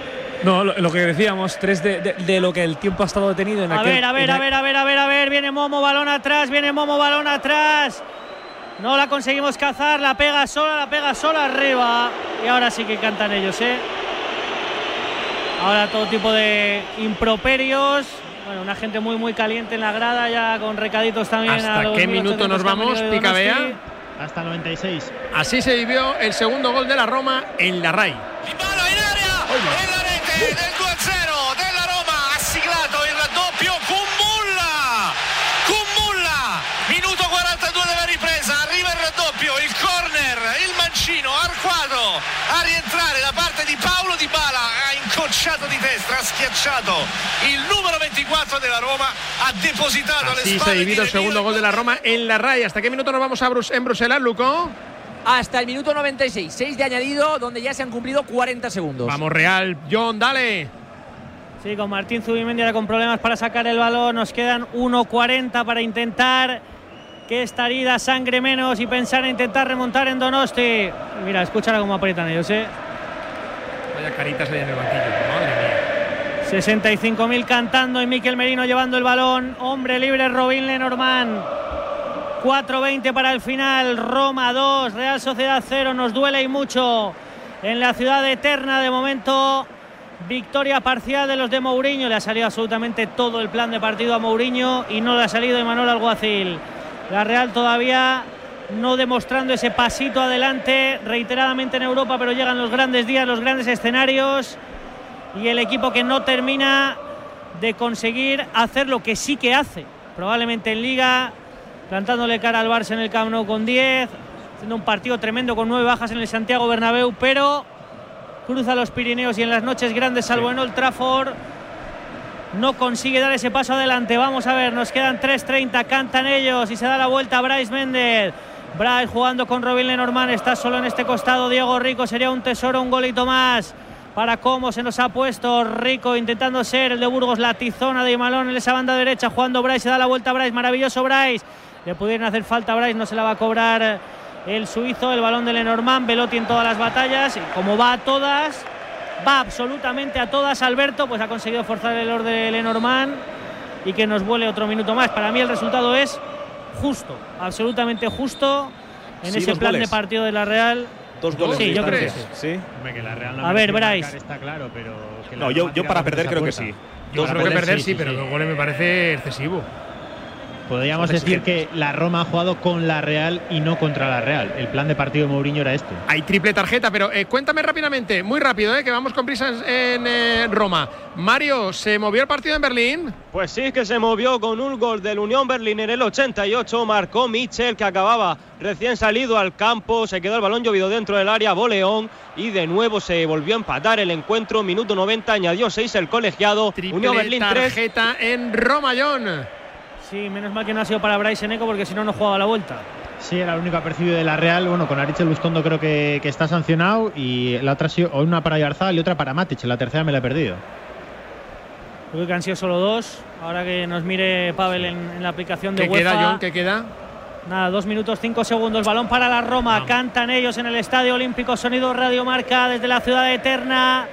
No, lo, lo que decíamos, tres de, de- de lo que el tiempo ha estado detenido en A aquel- ver, a ver, a- ver, a ver, a ver, a ver, viene Momo, balón atrás, viene Momo, balón atrás. No la conseguimos cazar, la pega sola, la pega sola arriba. Y ahora sí que cantan ellos, ¿eh? Ahora todo tipo de improperios. Bueno, una gente muy, muy caliente en la grada, ya con recaditos también. a ¿Hasta los qué 1.800 minuto nos vamos, Picabea? Hasta el 96. Así se vivió el segundo gol de la Roma en la RAI. nella rete del 2-0 della Roma ha siglato il raddoppio Kumbulla Kumbulla minuto 42 della ripresa arriva il raddoppio il il al quadro a rientrare da parte di Paolo Di Bala ha incrociato di destra ha schiacciato il numero 24 della Roma ha Así se vivido el segundo gol de la Roma en la RAI. ¿Hasta qué minuto nos vamos a Brus- en Bruselas, Luco? Hasta el minuto 96, 6 de añadido, donde ya se han cumplido 40 segundos. Vamos, Real. John, dale. Sí, con Martín Zubimendi ahora con problemas para sacar el balón. Nos quedan 1.40 para intentar que esta herida sangre menos y pensar en intentar remontar en Donosti. Mira, escúchala cómo aprietan ellos, ¿eh? Vaya caritas ahí en el banquillo. Madre mía. 65.000 cantando y Miquel Merino llevando el balón. Hombre libre Robin Lenormand. 4.20 para el final. Roma 2, Real Sociedad 0. Nos duele y mucho en la ciudad eterna. De momento, victoria parcial de los de Mourinho. Le ha salido absolutamente todo el plan de partido a Mourinho y no le ha salido Emanuel Alguacil. La Real todavía no demostrando ese pasito adelante reiteradamente en Europa, pero llegan los grandes días, los grandes escenarios y el equipo que no termina de conseguir hacer lo que sí que hace. Probablemente en Liga, plantándole cara al Barça en el Camp Nou con 10, haciendo un partido tremendo con nueve bajas en el Santiago Bernabéu, pero cruza los Pirineos y en las noches grandes, salvo en Old Trafford, no consigue dar ese paso adelante. Vamos a ver, nos quedan 3.30, cantan ellos y se da la vuelta Bryce Méndez. Bryce jugando con Robin Lenormand, está solo en este costado. Diego Rico sería un tesoro, un golito más para cómo se nos ha puesto Rico intentando ser el de Burgos, la tizona de Imalón en esa banda derecha, jugando Bryce, se da la vuelta Bryce, maravilloso Bryce. Le pudieran hacer falta a Bryce, no se la va a cobrar el suizo, el balón de Lenormand, Velotti en todas las batallas, como va a todas, va absolutamente a todas. Alberto, pues ha conseguido forzar el orden de Lenormand y que nos vuele otro minuto más. Para mí el resultado es justo, absolutamente justo en Sí, ese dos plan goles. de partido de la Real. Dos goles. Sí, yo creo que sí. Sí. Hombre, que la Real no A ver, Bryce. Está claro, pero. que la No, yo, yo para perder creo que sí. Yo Dos creo que perder sí, sí, sí, pero sí. dos goles me parece excesivo. Podríamos decir que la Roma ha jugado con la Real y no contra la Real. El plan de partido de Mourinho era este. Hay triple tarjeta, pero eh, cuéntame rápidamente, muy rápido, eh, que vamos con prisas en eh, Roma. Mario, ¿se movió el partido en Berlín? Pues sí que se movió con un gol del Unión Berlín en el 88. Marcó Michel, que acababa recién salido al campo. Se quedó el balón llovido dentro del área, Boleón. Y de nuevo se volvió a empatar el encuentro. Minuto 90, añadió 6 el colegiado. Unión Triple Berlín 3. tarjeta en Roma, John. Sí, menos mal que no ha sido para Bryce Eneco porque si no, no jugaba la vuelta. Sí, era el único apercibido de la Real. Bueno, con Arichel Lustondo creo que, que está sancionado. Y la otra ha sido una para Yarzal y otra para Matic. La tercera me la he perdido. Creo que han sido solo dos. Ahora que nos mire Pavel en, en la aplicación de ¿Qué UEFA. queda, John? ¿Qué queda? Nada, dos minutos, cinco segundos. Balón para la Roma. Cantan ellos en el Estadio Olímpico. Sonido Radio Marca desde la ciudad eterna.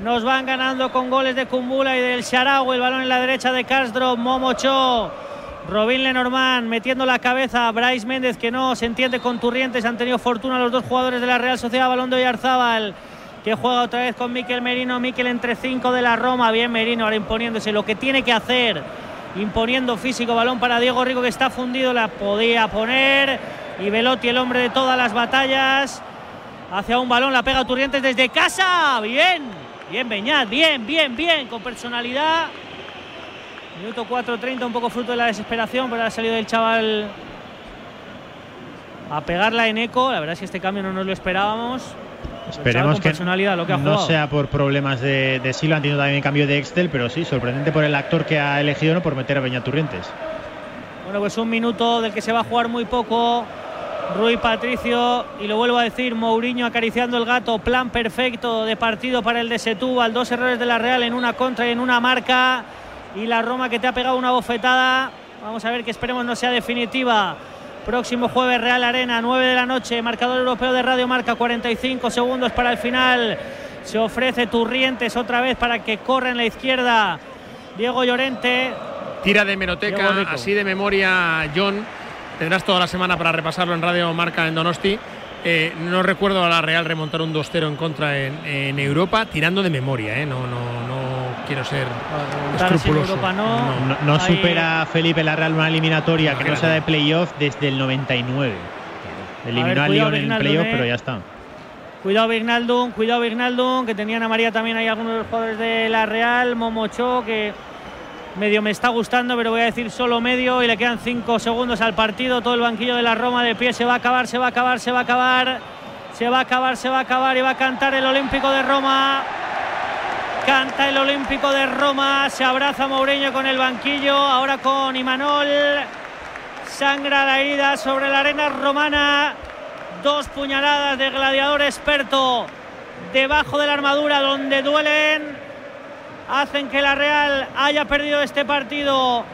Nos van ganando con goles de Kumbula y del Sharawi. El balón en la derecha de Castro. Momocho. Robin Lenormand metiendo la cabeza. Bryce Méndez que no se entiende con Turrientes. Han tenido fortuna los dos jugadores de la Real Sociedad. Balón de Oyarzábal que juega otra vez con Miquel Merino. Miquel entre cinco de la Roma. Bien Merino ahora imponiéndose lo que tiene que hacer. Imponiendo físico. Balón para Diego Rico que está fundido. La podía poner. Y Velotti, el hombre de todas las batallas. Hacia un balón, la pega Turrientes desde casa. Bien, bien Beñat, bien, bien, bien, con personalidad. Minuto 4.30, un poco fruto de la desesperación, pero ha salido el chaval a pegarla en eco. La verdad es que este cambio no nos lo esperábamos. Esperemos que personalidad, lo que no sea por problemas de, de Silva. Entiendo también el cambio de Excel, pero sí, sorprendente por el actor que ha elegido, no por meter a Beñat Turrientes. Bueno, pues un minuto del que se va a jugar muy poco. Rui Patricio, y lo vuelvo a decir, Mourinho acariciando el gato, plan perfecto de partido para el de Setúbal, dos errores de la Real en una contra y en una marca, y la Roma que te ha pegado una bofetada, vamos a ver que esperemos no sea definitiva. Próximo jueves Real Arena, 9 de la noche, marcador europeo de Radio Marca, 45 segundos para el final. Se ofrece Turrientes otra vez para que corra en la izquierda Diego Llorente, Tira de Rico. así de memoria, John. Tendrás toda la semana para repasarlo en Radio Marca en Donosti. Eh, no recuerdo a la Real remontar un 2-0 en contra en, en Europa, tirando de memoria, ¿eh? No, no, no quiero ser escrupuloso. Europa no. No, supera Felipe la Real una eliminatoria que no sea de playoff desde el 99. Eliminó a, cuidado, Lyon en Vignaldum, playoff, eh. pero ya está. Cuidado Vignaldum, cuidado Vignaldum, que tenían a María también hay algunos de los jugadores de la Real, Momocho, que medio me está gustando, pero voy a decir solo medio y le quedan cinco segundos al partido, todo el banquillo de la Roma de pie, se va a acabar, se va a acabar, se va a acabar, se va a acabar, se va a acabar y va a cantar el Olímpico de Roma. Canta el Olímpico de Roma, se abraza Mourinho con el banquillo, ahora con Imanol. Sangra la herida sobre la arena romana. Dos puñaladas de gladiador experto debajo de la armadura donde duelen. Hacen que la Real haya perdido este partido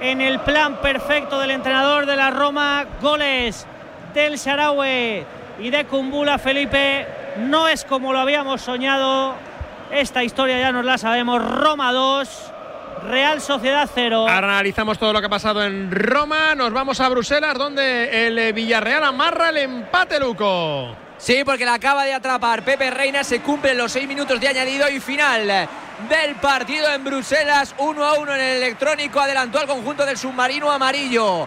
en el plan perfecto del entrenador de la Roma. Goles del Sarawe y de Kumbula Felipe. No es como lo habíamos soñado. Esta historia ya nos la sabemos. Roma 2, Real Sociedad 0. Analizamos todo lo que ha pasado en Roma. Nos vamos a Bruselas, donde el Villarreal amarra el empate, Luco. Sí, porque la acaba de atrapar Pepe Reina. Se cumplen los seis minutos de añadido y final del partido en Bruselas. 1 a 1 en el electrónico. Adelantó al conjunto del submarino amarillo.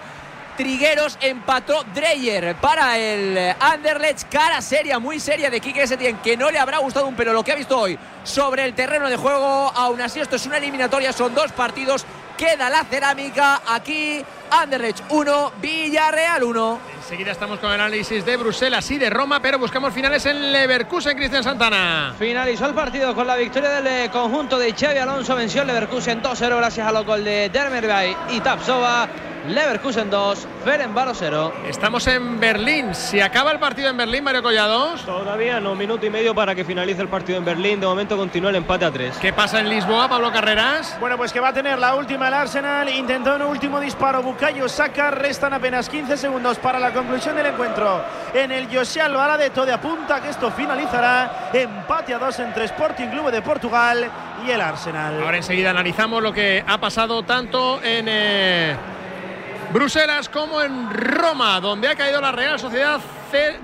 Trigueros empató Dreyer para el Anderlecht. Cara seria, muy seria de Quique Setién, que no le habrá gustado un pelo lo que ha visto hoy sobre el terreno de juego. Aún así, esto es una eliminatoria, son dos partidos. Queda la cerámica aquí. Anderlecht 1, Villarreal 1. Enseguida estamos con el análisis de Bruselas y de Roma, pero buscamos finales en Leverkusen, Cristian Santana. Finalizó el partido con la victoria del eh, conjunto de Xavi Alonso. Venció el Leverkusen 2-0 gracias a los gol de Dermerbay y Tapsova. Leverkusen 2, Ferencváros 0. Estamos en Berlín. Si acaba el partido en Berlín, Mario Collados. Todavía no, minuto y medio para que finalice el partido en Berlín. De momento continúa el empate a 3. ¿Qué pasa en Lisboa, Pablo Carreras? Bueno, pues que va a tener la última el Arsenal. Intentó un último disparo Bukayo Saka. Restan apenas 15 segundos para la conclusión del encuentro. En el José Alvarade todo apunta que esto finalizará empate a 2 entre Sporting Clube de Portugal y el Arsenal. Ahora enseguida analizamos lo que ha pasado tanto en eh, Bruselas como en Roma, donde ha caído la Real Sociedad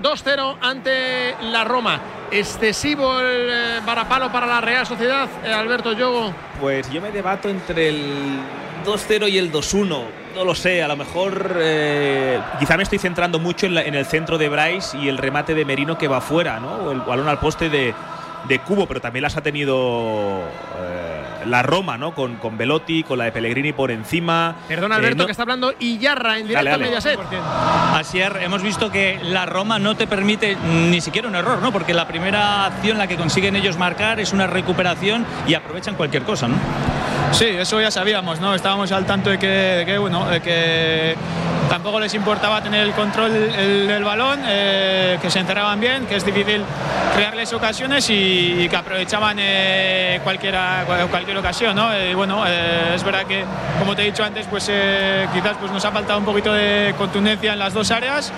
2-0 ante la Roma. Excesivo el eh, varapalo para la Real Sociedad, eh, Alberto Yogo. Pues yo me debato entre el 2-0 y el 2-1. No lo sé, a lo mejor eh, quizá me estoy centrando mucho en, el centro de Bryce y el remate de Merino que va fuera, ¿no? O el balón al poste de, Cubo, pero también las ha tenido la Roma, ¿no? Con, con Velotti, con la de Pellegrini por encima. Perdona, Eh, Alberto, no- que está hablando Iyarra en directo Dale, dale. Mediaset. Asier, hemos visto que la Roma no te permite ni siquiera un error, ¿no? Porque la primera acción la que consiguen ellos marcar es una recuperación y aprovechan cualquier cosa, ¿no? Sí, eso ya sabíamos, ¿no? Estábamos al tanto de que, de que, bueno, de que tampoco les importaba tener el control el- del balón, eh, que se encerraban bien, que es difícil crearles ocasiones y, y que aprovechaban eh, cualquiera, cual- cualquier ocasión, ¿no? Eh, Y bueno, eh, es verdad que, como te he dicho antes, pues eh, quizás pues nos ha faltado un poquito de contundencia en las dos áreas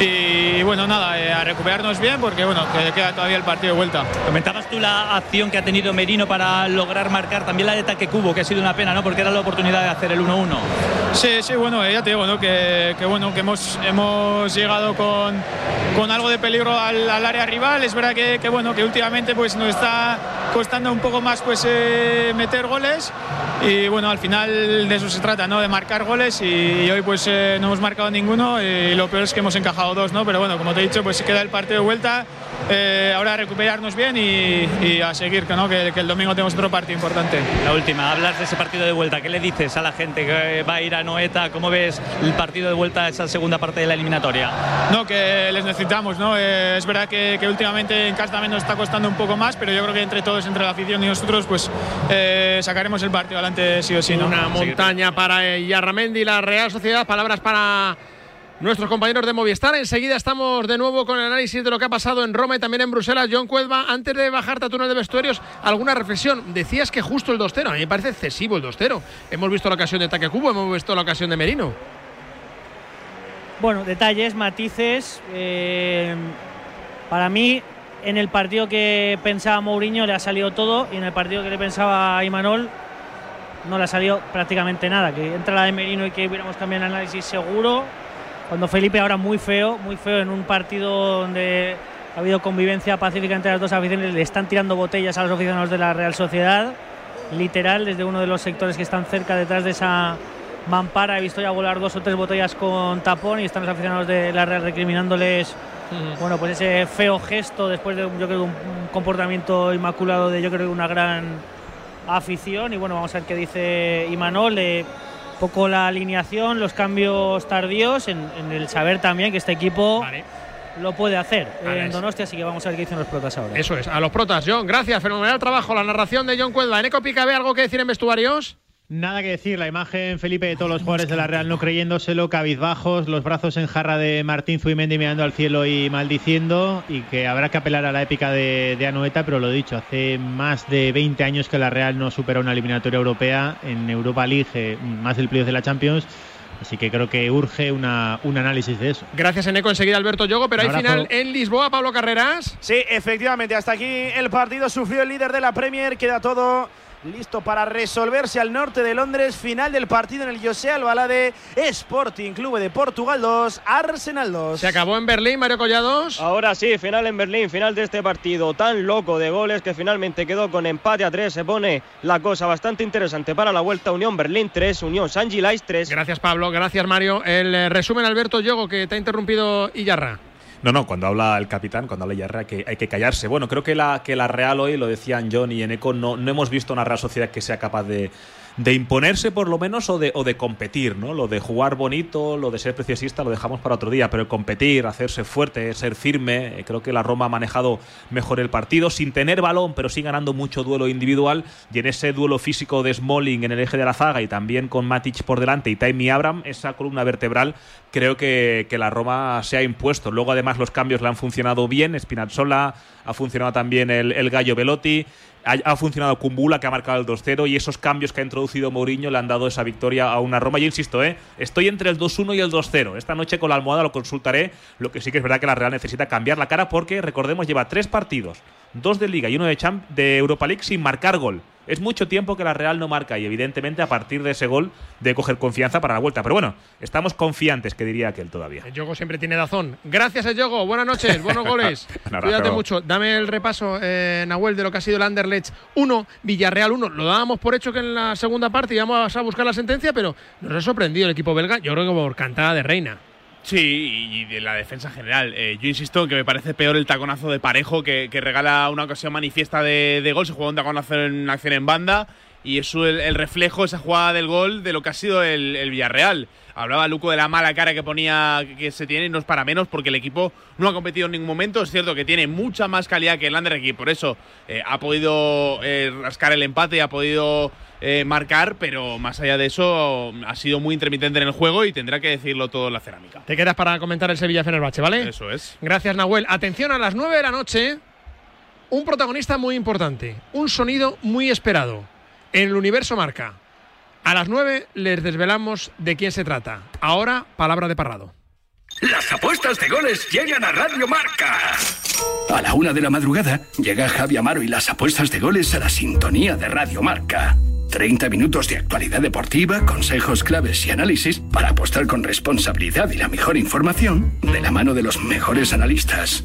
y bueno, nada, eh, a recuperarnos bien porque bueno, que queda todavía el partido de vuelta. Comentabas tú la acción que ha tenido Merino para lograr marcar, también la de Taque Cubo, que ha sido una pena, ¿no? Porque era la oportunidad de hacer el 1-1. Sí, sí, bueno, eh, ya te digo, ¿no? que, que, bueno, que hemos, hemos llegado con, con algo de peligro al, al área rival. Es verdad que, que, bueno, que últimamente pues, nos está costando un poco más pues, eh, meter goles y bueno, al final de eso se trata, ¿no? de marcar goles y, y hoy pues eh, no hemos marcado ninguno y lo peor es que hemos encajado dos, ¿no? pero bueno, como te he dicho, pues queda el partido de vuelta. Eh, ahora a recuperarnos bien y, y a seguir, que, ¿no? que, que el domingo tenemos otro partido importante. La última, hablas de ese partido de vuelta. ¿Qué le dices a la gente que va a ir a Noeta? ¿Cómo ves el partido de vuelta, esa segunda parte de la eliminatoria? No, que les necesitamos, ¿no? Eh, es verdad que, que últimamente en casa también nos está costando un poco más, pero yo creo que entre todos, entre la afición y nosotros, pues eh, sacaremos el partido adelante sí o sí, ¿no? Una montaña para Yarramendi, la Real Sociedad. Palabras para nuestros compañeros de Movistar. Enseguida estamos de nuevo con el análisis de lo que ha pasado en Roma y también en Bruselas. John Cuelva, antes de bajarte a túnel de vestuarios, alguna reflexión. Decías que justo el 2-0. A mí me parece excesivo el 2-0. Hemos visto la ocasión de Taque Cubo, hemos visto la ocasión de Merino. Bueno, detalles, matices. eh, para mí, en el partido que pensaba Mourinho le ha salido todo y en el partido que le pensaba a Imanol no le ha salido prácticamente nada. Que entra la de Merino y que hubiéramos cambiado el análisis seguro. Cuando Felipe ahora muy feo, muy feo en un partido donde ha habido convivencia pacífica entre las dos aficiones, le están tirando botellas a los aficionados de la Real Sociedad. Literal, desde uno de los sectores que están cerca detrás de esa mampara he visto ya volar dos o tres botellas con tapón y están los aficionados de la Real recriminándoles bueno, pues ese feo gesto después de yo creo un, comportamiento inmaculado de yo creo una gran afición y bueno, vamos a ver qué dice Imanol de poco la alineación, los cambios tardíos en, en el saber también que este equipo lo puede hacer Vale, en Donostia, así que vamos a ver qué dicen los protas ahora. Eso es, a los protas. John, gracias. Fenomenal trabajo. La narración de John Cuelva. ¿En Picabe algo que decir en vestuarios? Nada que decir, la imagen, Felipe, de todos los jugadores de la Real no creyéndoselo, cabizbajos, los brazos en jarra de Martín Zubimendi mirando al cielo y maldiciendo, y que habrá que apelar a la épica de, de Anoeta, pero lo dicho, hace más de 20 años que la Real no supera una eliminatoria europea en Europa League, eh, más del playoff de la Champions, así que creo que urge una, un análisis de eso. Gracias, Eneco. Enseguida Alberto Yogo, pero hay final en Lisboa, Pablo Carreras. Sí, efectivamente, hasta aquí el partido sufrió el líder de la Premier, queda todo listo para resolverse al norte de Londres, final del partido en el José Albalade, Sporting Clube de Portugal 2, Arsenal 2. Se acabó en Berlín, Mario Collados. Ahora sí, final en Berlín, final de este partido tan loco de goles que finalmente quedó con empate a 3. Se pone la cosa bastante interesante para la vuelta. Unión Berlín 3, Unión San Gilais 3. Gracias, Pablo. Gracias, Mario. El eh, resumen, Alberto Yogo, que te ha interrumpido Iyarra. No, no, cuando habla el capitán, cuando habla Yarra, que, hay que callarse. Bueno, creo que la, que la Real hoy, lo decían John y Eneco, no, no hemos visto una Real Sociedad que sea capaz de, de imponerse por lo menos o de, o de competir, ¿no? Lo de jugar bonito, lo de ser preciosista lo dejamos para otro día, pero competir, hacerse fuerte, ser firme, eh, creo que la Roma ha manejado mejor el partido, sin tener balón, pero sí ganando mucho duelo individual y en ese duelo físico de Smalling en el eje de la zaga y también con Matic por delante y Taimi Abram, esa columna vertebral, creo que, que la Roma se ha impuesto. Luego además los cambios le han funcionado bien, Spinazzola, ha funcionado también el, el Gallo Velotti, ha, funcionado Kumbula que ha marcado el 2-0 y esos cambios que ha introducido Mourinho le han dado esa victoria a una Roma. Yo insisto, ¿eh? estoy entre el 2-1 y el 2-0. Esta noche con la almohada lo consultaré. Lo que sí que es verdad que la Real necesita cambiar la cara porque, recordemos, lleva tres partidos, dos de Liga y uno de, Champ de Europa League sin marcar gol. Es mucho tiempo que la Real no marca y evidentemente a partir de ese gol de coger confianza para la vuelta. Pero bueno, estamos confiantes, que diría aquel todavía. El Yogo siempre tiene razón. Gracias, el Yogo. Buenas noches, buenos goles. Cuídate mucho. Dame el repaso, eh, Nahuel, de lo que ha sido el Anderlecht 1, Villarreal 1. Lo dábamos por hecho que en la segunda parte íbamos a buscar la sentencia, pero nos ha sorprendido el equipo belga. Yo creo que por cantada de reina. Sí, y de la defensa general. Eh, yo insisto en que me parece peor el taconazo de Parejo, que, regala una ocasión manifiesta de, gol. Se juega un taconazo en acción en banda. Y es el, el, reflejo, esa jugada del gol, de lo que ha sido el, Villarreal. Hablaba Luco de la mala cara que ponía que se tiene, y no es para menos, porque el equipo no ha competido en ningún momento. Es cierto que tiene mucha más calidad que el Anderlecht y por eso eh, ha podido eh, rascar el empate y ha podido eh, marcar, pero más allá de eso ha sido muy intermitente en el juego y tendrá que decirlo todo en la cerámica. Te quedas para comentar el Sevilla Fenerbahce, ¿vale? Eso es. Gracias, Nahuel. Atención a las 9 de la noche, un protagonista muy importante, un sonido muy esperado en el universo marca. A las 9 les desvelamos de quién se trata. Ahora, palabra de Parrado. Las apuestas de goles llegan a Radio Marca. A la una de la madrugada llega Javi Amaro y las apuestas de goles a la sintonía de Radio Marca. 30 minutos de actualidad deportiva, consejos claves y análisis para apostar con responsabilidad y la mejor información de la mano de los mejores analistas.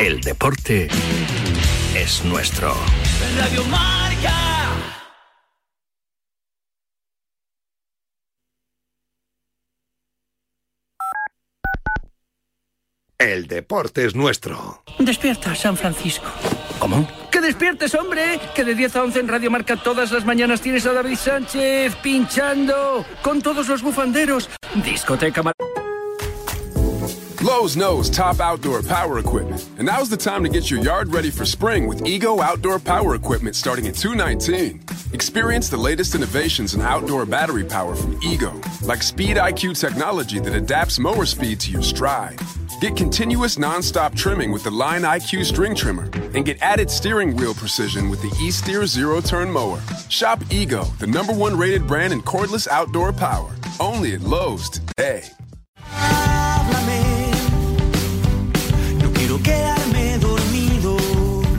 El deporte es nuestro. Radio Marca. El deporte es nuestro. Despierta, San Francisco. ¿Cómo? ¡Que despiertes, hombre! Que de 10 a 11 en Radio Marca todas las mañanas tienes a David Sánchez pinchando con todos los bufanderos. Discoteca Mar Lowe's knows top outdoor power equipment, and now's the time to get your yard ready for spring with Ego Outdoor Power Equipment starting at 219. Experience the latest innovations in outdoor battery power from Ego, like Speed IQ technology that adapts mower speed to your stride. Get continuous non-stop trimming with the Line IQ string trimmer, and get added steering wheel precision with the E-Steer zero-turn mower. Shop Ego, the number one rated brand in cordless outdoor power, only at Lowe's today.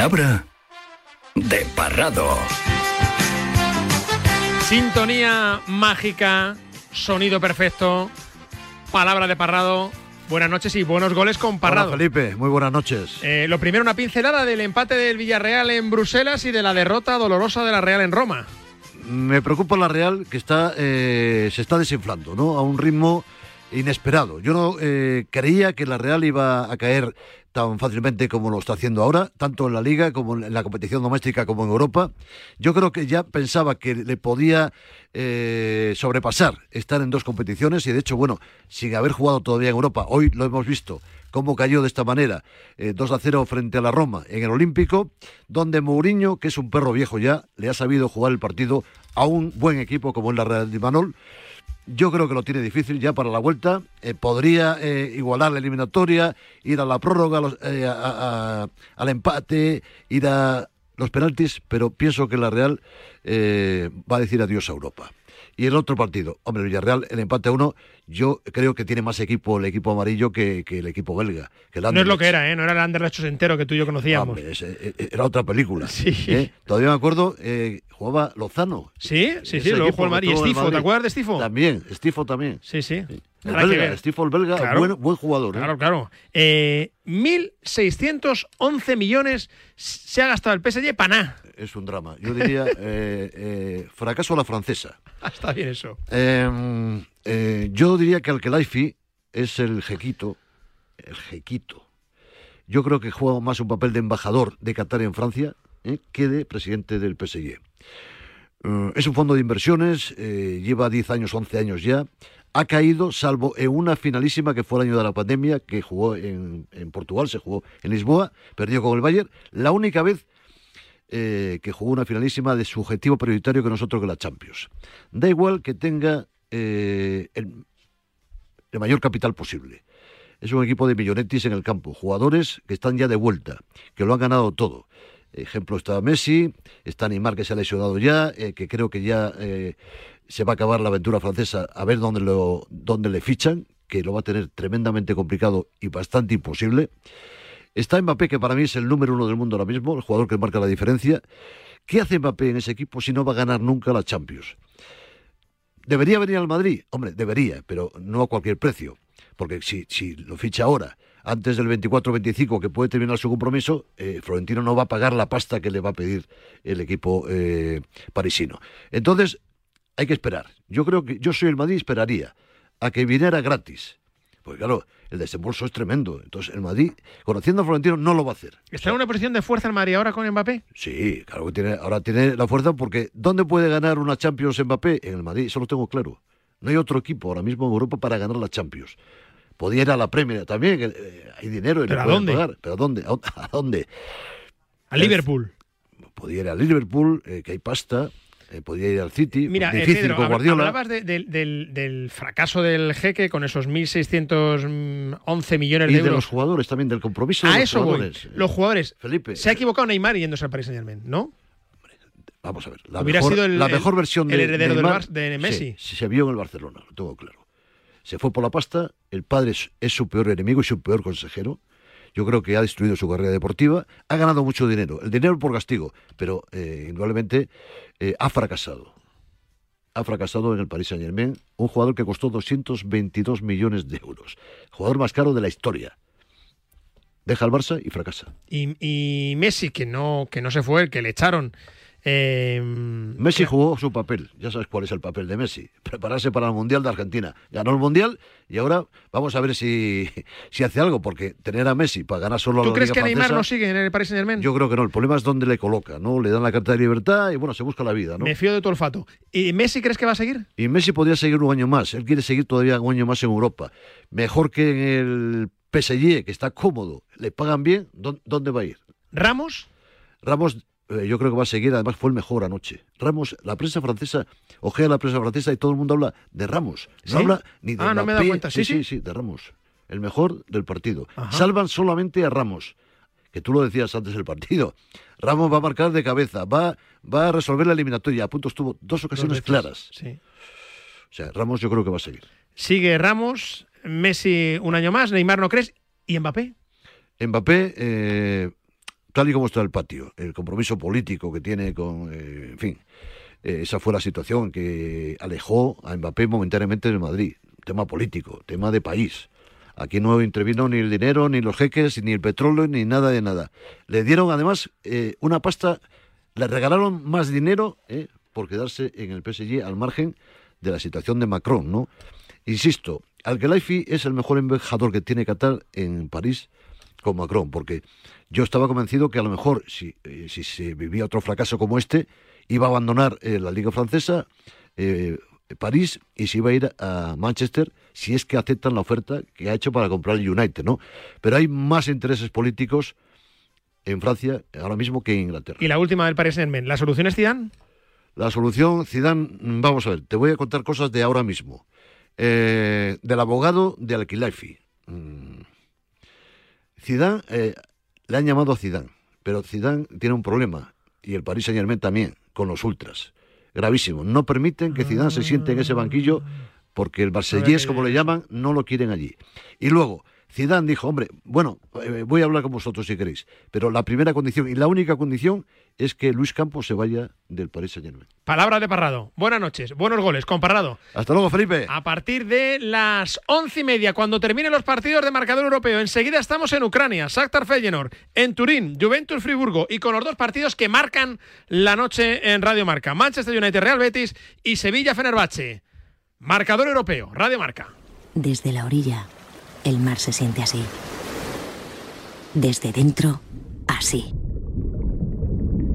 Palabra de Parrado. Sintonía mágica, sonido perfecto. palabra de Parrado. Buenas noches y buenos goles con Parrado. Hola, Felipe, muy buenas noches. Eh, lo primero, una pincelada del empate del Villarreal en Bruselas y de la derrota dolorosa de la Real en Roma. Me preocupa la Real que está eh, se está desinflando, ¿no? A un ritmo inesperado. Yo no eh, creía que la Real iba a caer tan fácilmente como lo está haciendo ahora, tanto en la liga como en la competición doméstica como en Europa. Yo creo que ya pensaba que le podía eh, sobrepasar estar en dos competiciones y de hecho, bueno, sin haber jugado todavía en Europa, hoy lo hemos visto cómo cayó de esta manera, eh, 2 a 0 frente a la Roma en el Olímpico, donde Mourinho, que es un perro viejo ya, le ha sabido jugar el partido a un buen equipo como es la Real de Manol. Yo creo que lo tiene difícil ya para la vuelta. Eh, podría eh, igualar la eliminatoria, ir a la prórroga, los- eh, a- al empate, ir a los penaltis, pero pienso que la Real eh, va a decir adiós a Europa. Y el otro partido, hombre, el Villarreal, el empate a uno, yo creo que tiene más equipo el equipo amarillo que, que el equipo belga. Que el No es lo que era, ¿eh? No era el Anderlecht entero que tú y yo conocíamos. Hombre, ese, eh, eh, era otra película. Sí. ¿eh? Todavía me acuerdo, eh, jugaba Lozano. Sí, sí, sí, luego jugó el Madrid. Y Estifo, ¿te acuerdas de Estifo? También, Estifo también. Sí, sí. El belga, Claro. buen, buen jugador. ¿eh? Claro, claro. Eh, 1.611 millones se ha gastado el PSG para nada. Es un drama. Yo diría eh, eh, fracaso a la francesa. Está bien eso. Eh, eh, yo diría que Alkelaifi es el jequito. El jequito. Yo creo que juega más un papel de embajador de Qatar en Francia que de presidente del PSG. Es un fondo de inversiones, lleva 10 años, 11 años ya. Ha caído, salvo en una finalísima que fue el año de la pandemia, que jugó en, en Portugal, se jugó en Lisboa, perdió con el Bayern. La única vez eh, que jugó una finalísima de su objetivo prioritario que nosotros que la Champions. Da igual que tenga eh, el, mayor capital posible. Es un equipo de millonetis en el campo, jugadores que están ya de vuelta, que lo han ganado todo. Ejemplo está Messi, está Neymar que se ha lesionado ya, eh, que creo que ya se va a acabar la aventura francesa a ver dónde, lo, dónde le fichan, que lo va a tener tremendamente complicado y bastante imposible. Está Mbappé, que para mí es el número uno del mundo ahora mismo, el jugador que marca la diferencia. ¿Qué hace Mbappé en ese equipo si no va a ganar nunca la Champions? ¿Debería venir al Madrid? Hombre, debería, pero no a cualquier precio. Porque si, si lo ficha ahora, antes del 24-25, que puede terminar su compromiso, eh, Florentino no va a pagar la pasta que le va a pedir el equipo eh, parisino. Entonces, hay que esperar. Yo creo que yo soy el Madrid, esperaría a que viniera gratis. Porque claro, el desembolso es tremendo. Entonces, el Madrid, conociendo a Florentino, no lo va a hacer. ¿Está en una posición de fuerza el Madrid ahora con Mbappé? Sí, claro que tiene, ahora tiene la fuerza porque ¿dónde puede ganar una Champions Mbappé? En el Madrid, eso lo tengo claro. No hay otro equipo ahora mismo en Europa para ganar la Champions. Podía ir a la Premier también, eh, hay dinero y ¿Pero le a dónde? pagar. ¿Pero a dónde? ¿A, a dónde? A Liverpool. Podía ir a Liverpool, eh, que hay pasta. Eh, podía ir al City. Mira, eh, difícil Pedro, con Guardiola. hablabas de- del- del, del fracaso del jeque con esos 1.611 millones y de de euros. los jugadores también, del compromiso de A los eso voy. jugadores. Los jugadores. Felipe. Se ha equivocado Neymar yéndose al Paris Saint Germain, ¿no? Vamos a ver. La Hubiera mejor, sido el- la el- mejor versión el de heredero del Neymar, Bar- de Messi. sí, se vio en el Barcelona, lo tengo claro. Se fue por la pasta, el padre es, es su peor enemigo y su peor consejero. Yo creo que ha destruido su carrera deportiva, ha ganado mucho dinero, el dinero por castigo, pero eh, indudablemente eh, ha fracasado. Ha fracasado en el Paris Saint Germain, un jugador que costó 222 millones de euros, jugador más caro de la historia. Deja al Barça y fracasa. Y, y Messi, que no, que no se fue, el que le echaron. Eh, Messi jugó su papel, ya sabes cuál es el papel de Messi, prepararse para el Mundial de Argentina. Ganó el Mundial y ahora vamos a ver si, si hace algo, porque tener a Messi para ganar solo ¿Tú la crees Liga que Neymar Francesa, no sigue en el Paris Saint Germain? Yo creo que no, el problema es dónde le coloca, ¿no? Le dan la carta de libertad y bueno, se busca la vida, ¿no? Me fío de tu olfato. ¿Y Messi crees que va a seguir? Y Messi podría seguir un año más, él quiere seguir todavía un año más en Europa. Mejor que en el PSG, que está cómodo, le pagan bien, ¿dó- ¿dónde va a ir? ¿Ramos? Ramos, yo creo que va a seguir, además fue el mejor anoche. Ramos, la prensa francesa, ojea la prensa francesa y todo el mundo habla de Ramos. No ¿Sí? habla ni de Ah, no me Mbappé. cuenta. Sí, sí, sí. sí, de Ramos. El mejor del partido. Ajá. Salvan solamente a Ramos. Que tú lo decías antes del partido. Ramos va a marcar de cabeza, va, va a resolver la eliminatoria. A punto estuvo dos ocasiones claras. Sí. O sea, Ramos yo creo que va a seguir. Sigue Ramos, Messi un año más, Neymar no crees. ¿Y Mbappé? Mbappé, eh, tal y como está el patio, el compromiso político que tiene con, eh, en fin, eh, esa fue la situación que alejó a Mbappé momentáneamente del Madrid. tema político, tema de país. Aquí no intervino ni el dinero, ni los jeques, ni el petróleo, ni nada de nada. Le dieron además eh, una pasta, le regalaron más dinero por quedarse en el PSG al margen de la situación de Macron, ¿no? Insisto, Al-Khelaifi es el mejor embajador que tiene Qatar en París con Macron, porque yo estaba convencido que a lo mejor si, eh, si se vivía otro fracaso como este, iba a abandonar eh, la Liga Francesa, eh, París, y se iba a ir a Manchester si es que aceptan la oferta que ha hecho para comprar el United, ¿no? Pero hay más intereses políticos en Francia ahora mismo que en Inglaterra. Y la última del Paris Saint-Germain. ¿La solución es Zidane? La solución, Zidane, vamos a ver, te voy a contar cosas de ahora mismo. Eh, del abogado de Al-Khelaifi. Mm. Zidane, eh, le han llamado a Zidane, pero Zidane tiene un problema, y el Paris Saint-Germain también, con los ultras. Gravísimo. No permiten que Zidane se siente en ese banquillo porque el Marsellés, como le llaman, no lo quieren allí. Y luego, Zidane dijo, hombre, bueno, eh, voy a hablar con vosotros si queréis, pero la primera condición y la única condición es que Luis Campos se vaya del Paris Saint-Germain. Palabra de Parrado. Buenas noches, buenos goles con Parrado. Hasta luego, Felipe. A partir de las once y media, cuando terminen los partidos de marcador europeo, enseguida estamos en Ucrania, Shakhtar Feyenoord, en Turín, Juventus Friburgo y con los dos partidos que marcan la noche en Radio Marca, Manchester United Real Betis y Sevilla Fenerbahce. Marcador europeo, Radio Marca. Desde la orilla, el mar se siente así. Desde dentro, así.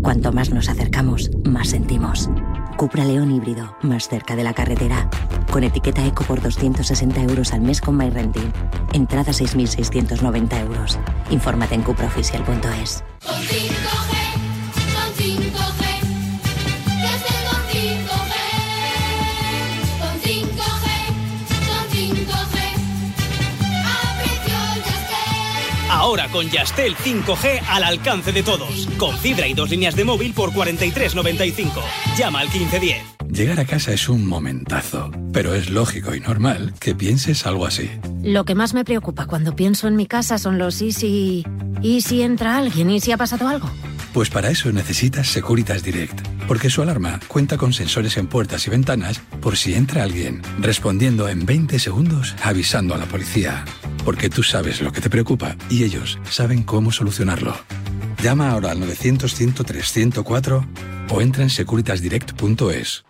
Cuanto más nos acercamos, más sentimos. Cupra León híbrido, más cerca de la carretera. Con etiqueta eco por 260 euros al mes con MyRenting. Entrada 6.690 euros. Infórmate en cupraoficial.es. Ahora con Yastel 5G al alcance de todos. Con fibra y dos líneas de móvil por 43.95. Llama al 1510. Llegar a casa es un momentazo, pero es lógico y normal que pienses algo así. Lo que más me preocupa cuando pienso en mi casa son los y si... ¿Y si entra alguien? ¿Y si ha pasado algo? Pues para eso necesitas Securitas Direct, porque su alarma cuenta con sensores en puertas y ventanas por si entra alguien, respondiendo en 20 segundos avisando a la policía. Porque tú sabes lo que te preocupa y ellos saben cómo solucionarlo. Llama ahora al 900-103-104 o entra en securitasdirect.es.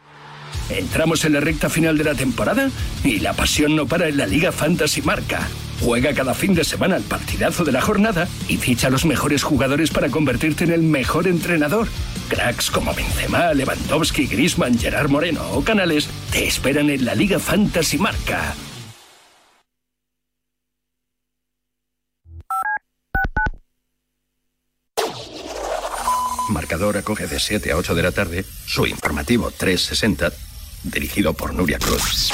Entramos en la recta final de la temporada y la pasión no para en la Liga Fantasy Marca. Juega cada fin de semana el partidazo de la jornada y ficha a los mejores jugadores para convertirte en el mejor entrenador. Cracks como Benzema, Lewandowski, Griezmann, Gerard Moreno o Canales te esperan en la Liga Fantasy Marca. Marcador acoge de 7 a 8 de la tarde su informativo 360, dirigido por Nuria Cruz.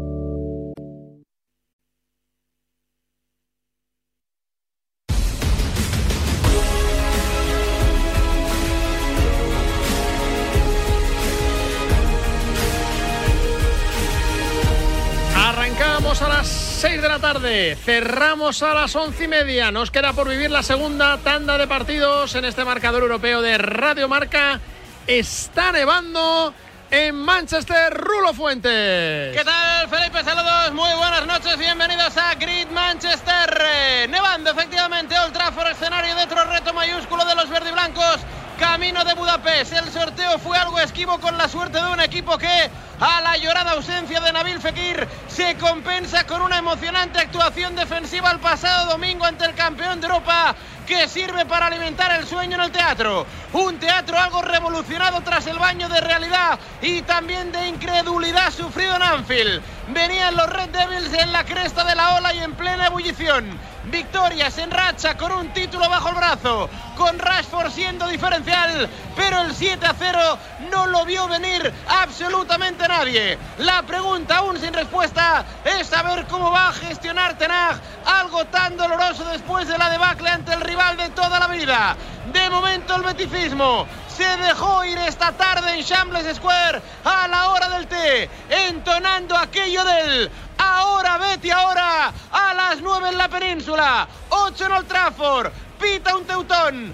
Cerramos a las once y media. Nos queda por vivir la segunda tanda de partidos en este marcador europeo de Radio Marca. Está nevando en Manchester, Rulo Fuentes. ¿Qué tal, Felipe? Saludos, muy buenas noches, bienvenidos a Grid Manchester. Eh, Nevando, efectivamente, Old Trafford, escenario de otro reto mayúsculo de los verdiblancos. Camino de Budapest. El sorteo fue algo esquivo con la suerte de un equipo que a la llorada ausencia de Nabil Fekir se compensa con una emocionante actuación defensiva el pasado domingo ante el campeón de Europa que sirve para alimentar el sueño en el teatro. Un teatro algo revolucionado tras el baño de realidad y también de incredulidad sufrido en Anfield. Venían los Red Devils en la cresta de la ola y en plena ebullición. Victorias en racha con un título bajo el brazo, con Rashford siendo diferencial, pero el 7 a 0 no lo vio venir absolutamente nadie. La pregunta aún sin respuesta es saber cómo va a gestionar Tenag algo tan doloroso después de la debacle ante el rival de toda la vida. De momento el beticismo se dejó ir esta tarde en Shambles Square a la hora del té, entonando aquello del ahora Betty, ahora a las 9 en la península, 8 en Old Trafford, pita un teutón.